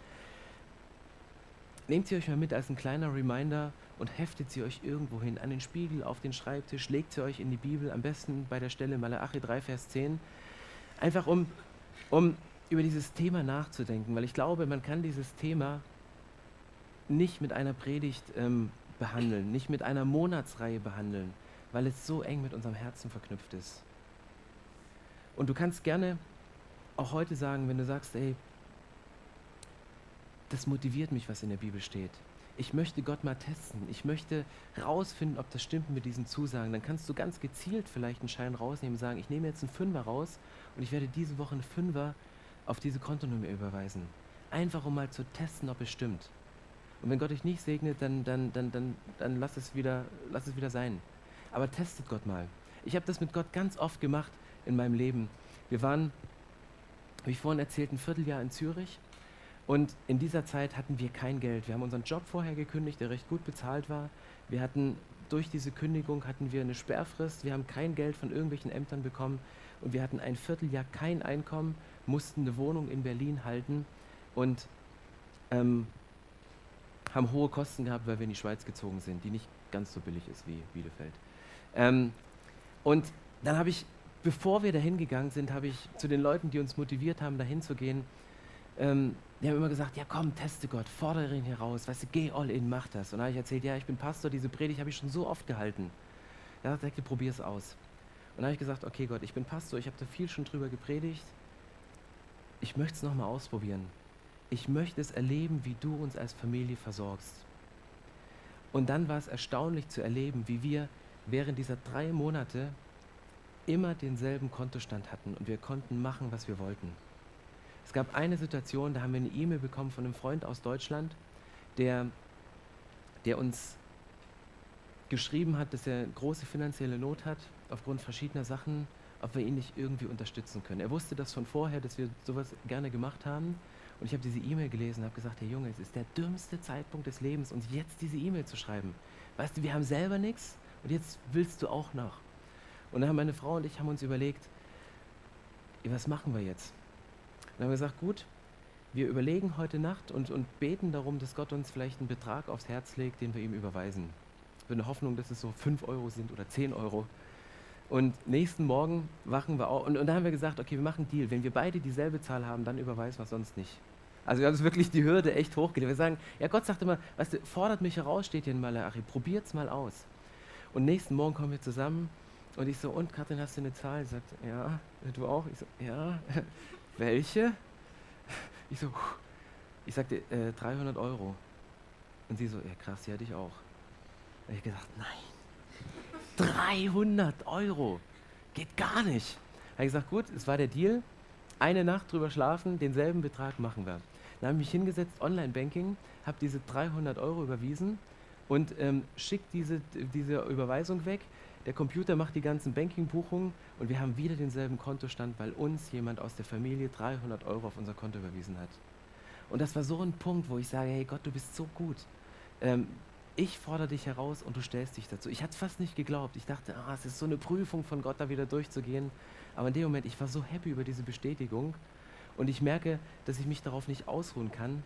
Nehmt sie euch mal mit als ein kleiner Reminder und heftet sie euch irgendwo hin, an den Spiegel, auf den Schreibtisch, legt sie euch in die Bibel, am besten bei der Stelle Malachi 3, Vers 10. Einfach um, um über dieses Thema nachzudenken, weil ich glaube, man kann dieses Thema nicht mit einer Predigt ähm, behandeln, nicht mit einer Monatsreihe behandeln, weil es so eng mit unserem Herzen verknüpft ist. Und du kannst gerne auch heute sagen, wenn du sagst, ey, das motiviert mich, was in der Bibel steht. Ich möchte Gott mal testen. Ich möchte rausfinden, ob das stimmt mit diesen Zusagen. Dann kannst du ganz gezielt vielleicht einen Schein rausnehmen und sagen, ich nehme jetzt einen Fünfer raus und ich werde diese Woche einen Fünfer auf diese Kontonummer überweisen. Einfach um mal zu testen, ob es stimmt. Und wenn Gott dich nicht segnet, dann, dann, dann, dann, dann lass, es wieder, lass es wieder sein. Aber testet Gott mal. Ich habe das mit Gott ganz oft gemacht in meinem Leben. Wir waren, wie ich vorhin erzählt, ein Vierteljahr in Zürich. Und in dieser Zeit hatten wir kein Geld. Wir haben unseren Job vorher gekündigt, der recht gut bezahlt war. Wir hatten durch diese Kündigung hatten wir eine Sperrfrist. Wir haben kein Geld von irgendwelchen Ämtern bekommen und wir hatten ein Vierteljahr kein Einkommen, mussten eine Wohnung in Berlin halten und ähm, haben hohe Kosten gehabt, weil wir in die Schweiz gezogen sind, die nicht ganz so billig ist wie Bielefeld. Ähm, und dann habe ich, bevor wir dahin gegangen sind, habe ich zu den Leuten, die uns motiviert haben, dahin zu gehen, ähm, die haben immer gesagt, ja komm, teste Gott, fordere ihn heraus, weißt du, geh all in, mach das. Und dann habe ich erzählt, ja, ich bin Pastor, diese Predigt habe ich schon so oft gehalten. Er sagte, probier es aus. Und dann habe ich gesagt, okay Gott, ich bin Pastor, ich habe da viel schon drüber gepredigt. Ich möchte es nochmal ausprobieren ich möchte es erleben, wie du uns als Familie versorgst. Und dann war es erstaunlich zu erleben, wie wir während dieser drei Monate immer denselben Kontostand hatten und wir konnten machen, was wir wollten. Es gab eine Situation, da haben wir eine E-Mail bekommen von einem Freund aus Deutschland, der, der uns geschrieben hat, dass er große finanzielle Not hat, aufgrund verschiedener Sachen, ob wir ihn nicht irgendwie unterstützen können. Er wusste das von vorher, dass wir sowas gerne gemacht haben und ich habe diese E-Mail gelesen und habe gesagt, Herr Junge, es ist der dümmste Zeitpunkt des Lebens, uns jetzt diese E-Mail zu schreiben. Weißt du, wir haben selber nichts und jetzt willst du auch noch. Und dann haben meine Frau und ich haben uns überlegt, was machen wir jetzt? Dann haben wir gesagt, gut, wir überlegen heute Nacht und, und beten darum, dass Gott uns vielleicht einen Betrag aufs Herz legt, den wir ihm überweisen. In der Hoffnung, dass es so 5 Euro sind oder 10 Euro. Und nächsten Morgen wachen wir auf und, und da haben wir gesagt, okay, wir machen einen Deal. Wenn wir beide dieselbe Zahl haben, dann überweisen wir sonst nicht. Also wir haben uns wirklich die Hürde echt hochgelegt. Wir sagen, ja Gott sagt immer, weißt du, fordert mich heraus, steht hier in Malachi, probiert's mal aus. Und nächsten Morgen kommen wir zusammen und ich so, und Katrin, hast du eine Zahl? Sie sagt, ja, du auch? Ich so, ja, welche? Ich so, ich sagte, äh, 300 Euro. Und sie so, ja krass, die hatte ich auch. Und ich gesagt, nein, 300 Euro, geht gar nicht. Habe ich gesagt, gut, es war der Deal, eine Nacht drüber schlafen, denselben Betrag machen wir. Dann habe ich mich hingesetzt, Online-Banking, habe diese 300 Euro überwiesen und ähm, schickt diese, diese Überweisung weg. Der Computer macht die ganzen Banking-Buchungen und wir haben wieder denselben Kontostand, weil uns jemand aus der Familie 300 Euro auf unser Konto überwiesen hat. Und das war so ein Punkt, wo ich sage, hey Gott, du bist so gut. Ähm, ich fordere dich heraus und du stellst dich dazu. Ich hatte fast nicht geglaubt. Ich dachte, ah, es ist so eine Prüfung von Gott, da wieder durchzugehen. Aber in dem Moment, ich war so happy über diese Bestätigung und ich merke, dass ich mich darauf nicht ausruhen kann,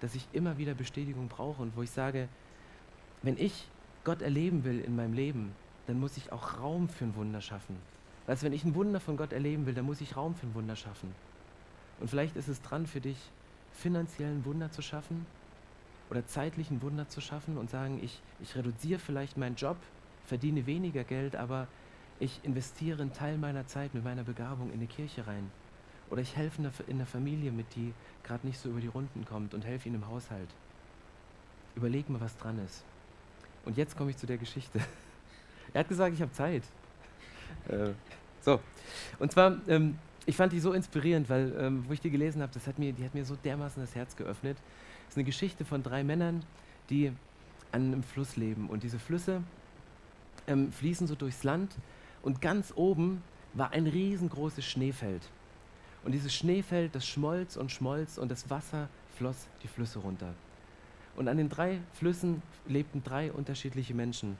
dass ich immer wieder Bestätigung brauche und wo ich sage, wenn ich Gott erleben will in meinem Leben, dann muss ich auch Raum für ein Wunder schaffen. Du, wenn ich ein Wunder von Gott erleben will, dann muss ich Raum für ein Wunder schaffen. Und vielleicht ist es dran für dich, finanziellen Wunder zu schaffen oder zeitlichen Wunder zu schaffen und sagen, ich, ich reduziere vielleicht meinen Job, verdiene weniger Geld, aber ich investiere einen Teil meiner Zeit mit meiner Begabung in die Kirche rein. Oder ich helfe in der Familie mit, die gerade nicht so über die Runden kommt und helfe ihnen im Haushalt. Überleg mal, was dran ist. Und jetzt komme ich zu der Geschichte. er hat gesagt, ich habe Zeit. Äh, so. Und zwar, ähm, ich fand die so inspirierend, weil, ähm, wo ich die gelesen habe, das hat mir, die hat mir so dermaßen das Herz geöffnet. Das ist eine Geschichte von drei Männern, die an einem Fluss leben. Und diese Flüsse ähm, fließen so durchs Land und ganz oben war ein riesengroßes Schneefeld. Und dieses Schneefeld, das schmolz und schmolz und das Wasser floss die Flüsse runter. Und an den drei Flüssen lebten drei unterschiedliche Menschen.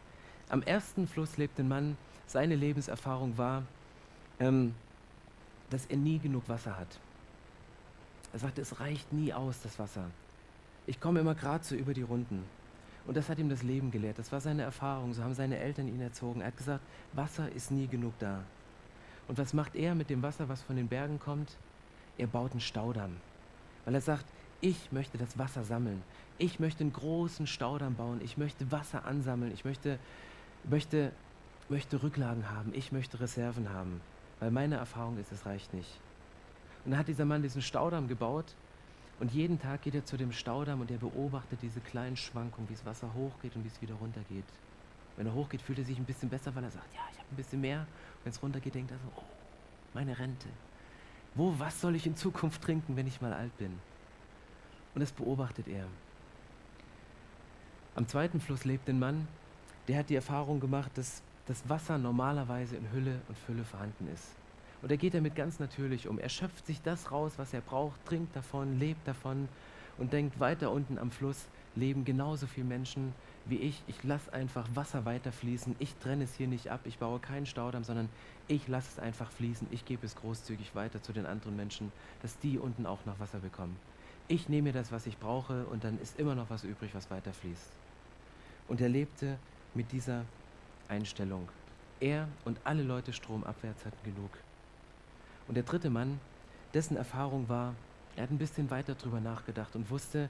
Am ersten Fluss lebte ein Mann, seine Lebenserfahrung war, ähm, dass er nie genug Wasser hat. Er sagte, es reicht nie aus, das Wasser. Ich komme immer gerade so über die Runden. Und das hat ihm das Leben gelehrt. Das war seine Erfahrung. So haben seine Eltern ihn erzogen. Er hat gesagt, Wasser ist nie genug da. Und was macht er mit dem Wasser, was von den Bergen kommt? Er baut einen Staudamm. Weil er sagt, ich möchte das Wasser sammeln. Ich möchte einen großen Staudamm bauen. Ich möchte Wasser ansammeln. Ich möchte, möchte, möchte Rücklagen haben. Ich möchte Reserven haben. Weil meine Erfahrung ist, es reicht nicht. Und dann hat dieser Mann diesen Staudamm gebaut und jeden Tag geht er zu dem Staudamm und er beobachtet diese kleinen Schwankungen, wie das Wasser hochgeht und wie es wieder runtergeht. Wenn er hochgeht, fühlt er sich ein bisschen besser, weil er sagt, ja, ich habe ein bisschen mehr. Wenn es runtergeht, denkt er so, oh, meine Rente. Wo, was soll ich in Zukunft trinken, wenn ich mal alt bin? Und das beobachtet er. Am zweiten Fluss lebt ein Mann, der hat die Erfahrung gemacht, dass das Wasser normalerweise in Hülle und Fülle vorhanden ist. Und er geht damit ganz natürlich um. Er schöpft sich das raus, was er braucht, trinkt davon, lebt davon und denkt, weiter unten am Fluss leben genauso viele Menschen wie ich. Ich lasse einfach Wasser weiterfließen. Ich trenne es hier nicht ab. Ich baue keinen Staudamm, sondern ich lasse es einfach fließen. Ich gebe es großzügig weiter zu den anderen Menschen, dass die unten auch noch Wasser bekommen. Ich nehme mir das, was ich brauche und dann ist immer noch was übrig, was weiterfließt. Und er lebte mit dieser Einstellung. Er und alle Leute stromabwärts hatten genug. Und der dritte Mann, dessen Erfahrung war, er hat ein bisschen weiter drüber nachgedacht und wusste,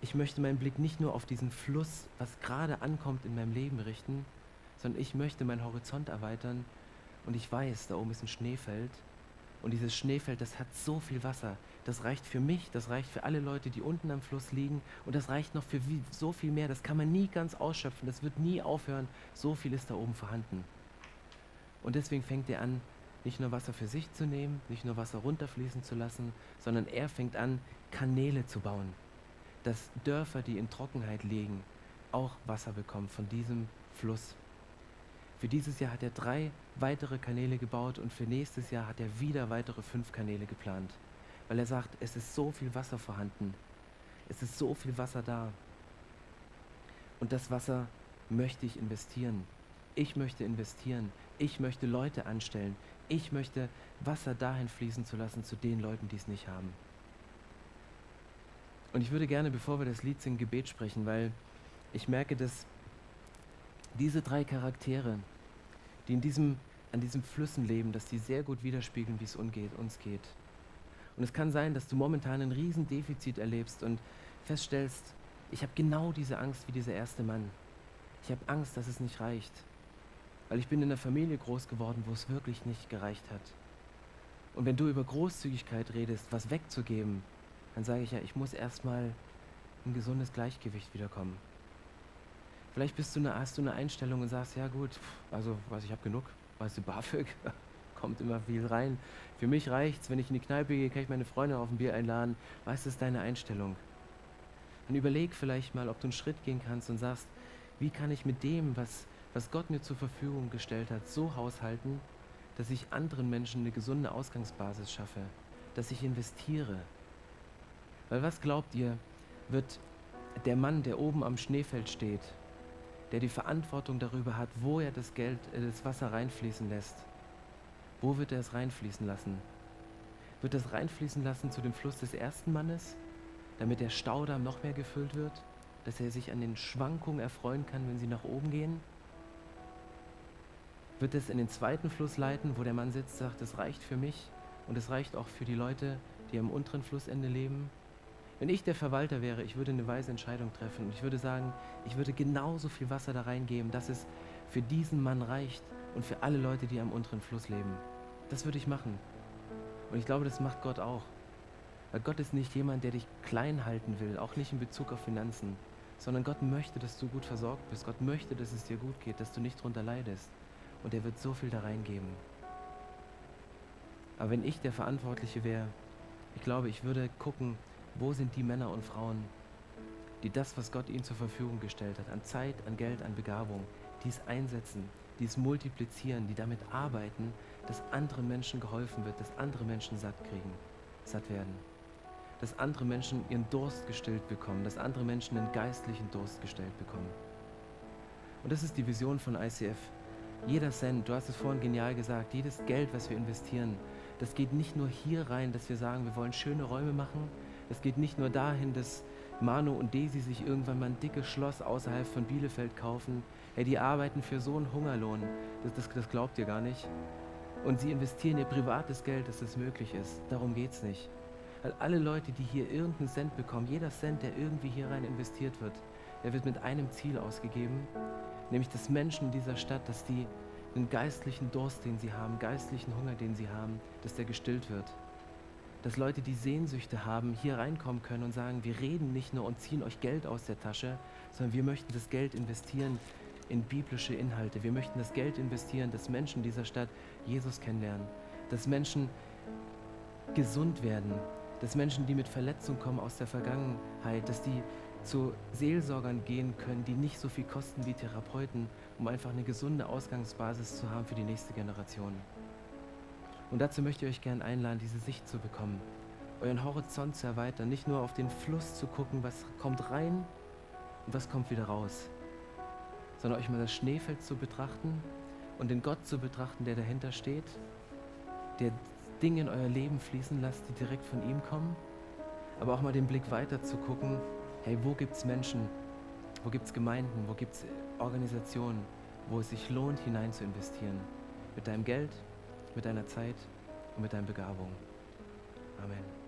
ich möchte meinen Blick nicht nur auf diesen Fluss, was gerade ankommt, in meinem Leben richten, sondern ich möchte meinen Horizont erweitern und ich weiß, da oben ist ein Schneefeld und dieses Schneefeld, das hat so viel Wasser, das reicht für mich, das reicht für alle Leute, die unten am Fluss liegen. Und das reicht noch für so viel mehr, das kann man nie ganz ausschöpfen, das wird nie aufhören, so viel ist da oben vorhanden. Und deswegen fängt er an, nicht nur Wasser für sich zu nehmen, nicht nur Wasser runterfließen zu lassen, sondern er fängt an, Kanäle zu bauen, dass Dörfer, die in Trockenheit liegen, auch Wasser bekommen von diesem Fluss. Für dieses Jahr hat er drei weitere Kanäle gebaut und für nächstes Jahr hat er wieder weitere fünf Kanäle geplant, weil er sagt, es ist so viel Wasser vorhanden, es ist so viel Wasser da. Und das Wasser möchte ich investieren. Ich möchte investieren. Ich möchte Leute anstellen. Ich möchte Wasser dahin fließen zu lassen zu den Leuten, die es nicht haben. Und ich würde gerne, bevor wir das Lied singen, Gebet sprechen, weil ich merke, dass diese drei Charaktere, die in diesem, an diesen Flüssen leben, dass die sehr gut widerspiegeln, wie es uns geht. Und es kann sein, dass du momentan ein Riesendefizit erlebst und feststellst, ich habe genau diese Angst wie dieser erste Mann. Ich habe Angst, dass es nicht reicht. Weil ich bin in einer Familie groß geworden, wo es wirklich nicht gereicht hat. Und wenn du über Großzügigkeit redest, was wegzugeben, dann sage ich ja, ich muss erstmal ein gesundes Gleichgewicht wiederkommen. Vielleicht bist du eine, hast du eine Einstellung und sagst, ja gut, also was ich habe genug, weißt du, BAföG, kommt immer viel rein. Für mich reicht's, wenn ich in die Kneipe gehe, kann ich meine Freunde auf ein Bier einladen. Weißt du, ist deine Einstellung. Dann überleg vielleicht mal, ob du einen Schritt gehen kannst und sagst, wie kann ich mit dem, was, was Gott mir zur Verfügung gestellt hat, so haushalten, dass ich anderen Menschen eine gesunde Ausgangsbasis schaffe, dass ich investiere. Weil was glaubt ihr, wird der Mann, der oben am Schneefeld steht, der die Verantwortung darüber hat, wo er das Geld, äh, das Wasser reinfließen lässt, wo wird er es reinfließen lassen? Wird es reinfließen lassen zu dem Fluss des ersten Mannes, damit der Staudamm noch mehr gefüllt wird, dass er sich an den Schwankungen erfreuen kann, wenn sie nach oben gehen? Wird es in den zweiten Fluss leiten, wo der Mann sitzt, sagt, es reicht für mich und es reicht auch für die Leute, die am unteren Flussende leben? Wenn ich der Verwalter wäre, ich würde eine weise Entscheidung treffen. Ich würde sagen, ich würde genauso viel Wasser da reingeben, dass es für diesen Mann reicht und für alle Leute, die am unteren Fluss leben. Das würde ich machen. Und ich glaube, das macht Gott auch. Weil Gott ist nicht jemand, der dich klein halten will, auch nicht in Bezug auf Finanzen, sondern Gott möchte, dass du gut versorgt bist. Gott möchte, dass es dir gut geht, dass du nicht drunter leidest. Und er wird so viel da reingeben. Aber wenn ich der Verantwortliche wäre, ich glaube, ich würde gucken, wo sind die Männer und Frauen, die das, was Gott ihnen zur Verfügung gestellt hat, an Zeit, an Geld, an Begabung, dies einsetzen, dies multiplizieren, die damit arbeiten, dass anderen Menschen geholfen wird, dass andere Menschen satt kriegen, satt werden. Dass andere Menschen ihren Durst gestillt bekommen, dass andere Menschen einen geistlichen Durst gestellt bekommen. Und das ist die Vision von ICF. Jeder Cent, du hast es vorhin genial gesagt, jedes Geld, was wir investieren, das geht nicht nur hier rein, dass wir sagen, wir wollen schöne Räume machen, es geht nicht nur dahin, dass Manu und Desi sich irgendwann mal ein dickes Schloss außerhalb von Bielefeld kaufen. Hey, die arbeiten für so einen Hungerlohn. Das, das, das glaubt ihr gar nicht. Und sie investieren ihr privates Geld, dass das möglich ist. Darum geht es nicht. Weil alle Leute, die hier irgendeinen Cent bekommen, jeder Cent, der irgendwie hier rein investiert wird, der wird mit einem Ziel ausgegeben, nämlich dass Menschen in dieser Stadt, dass die einen geistlichen Durst, den sie haben, geistlichen Hunger, den sie haben, dass der gestillt wird dass Leute, die Sehnsüchte haben, hier reinkommen können und sagen, wir reden nicht nur und ziehen euch Geld aus der Tasche, sondern wir möchten das Geld investieren in biblische Inhalte. Wir möchten das Geld investieren, dass Menschen dieser Stadt Jesus kennenlernen, dass Menschen gesund werden, dass Menschen, die mit Verletzungen kommen aus der Vergangenheit, dass die zu Seelsorgern gehen können, die nicht so viel kosten wie Therapeuten, um einfach eine gesunde Ausgangsbasis zu haben für die nächste Generation. Und dazu möchte ich euch gerne einladen, diese Sicht zu bekommen, euren Horizont zu erweitern, nicht nur auf den Fluss zu gucken, was kommt rein und was kommt wieder raus, sondern euch mal das Schneefeld zu betrachten und den Gott zu betrachten, der dahinter steht, der Dinge in euer Leben fließen lasst, die direkt von ihm kommen, aber auch mal den Blick weiter zu gucken, hey, wo gibt es Menschen, wo gibt es Gemeinden, wo gibt es Organisationen, wo es sich lohnt, hinein zu investieren. Mit deinem Geld, mit deiner Zeit und mit deinen Begabungen. Amen.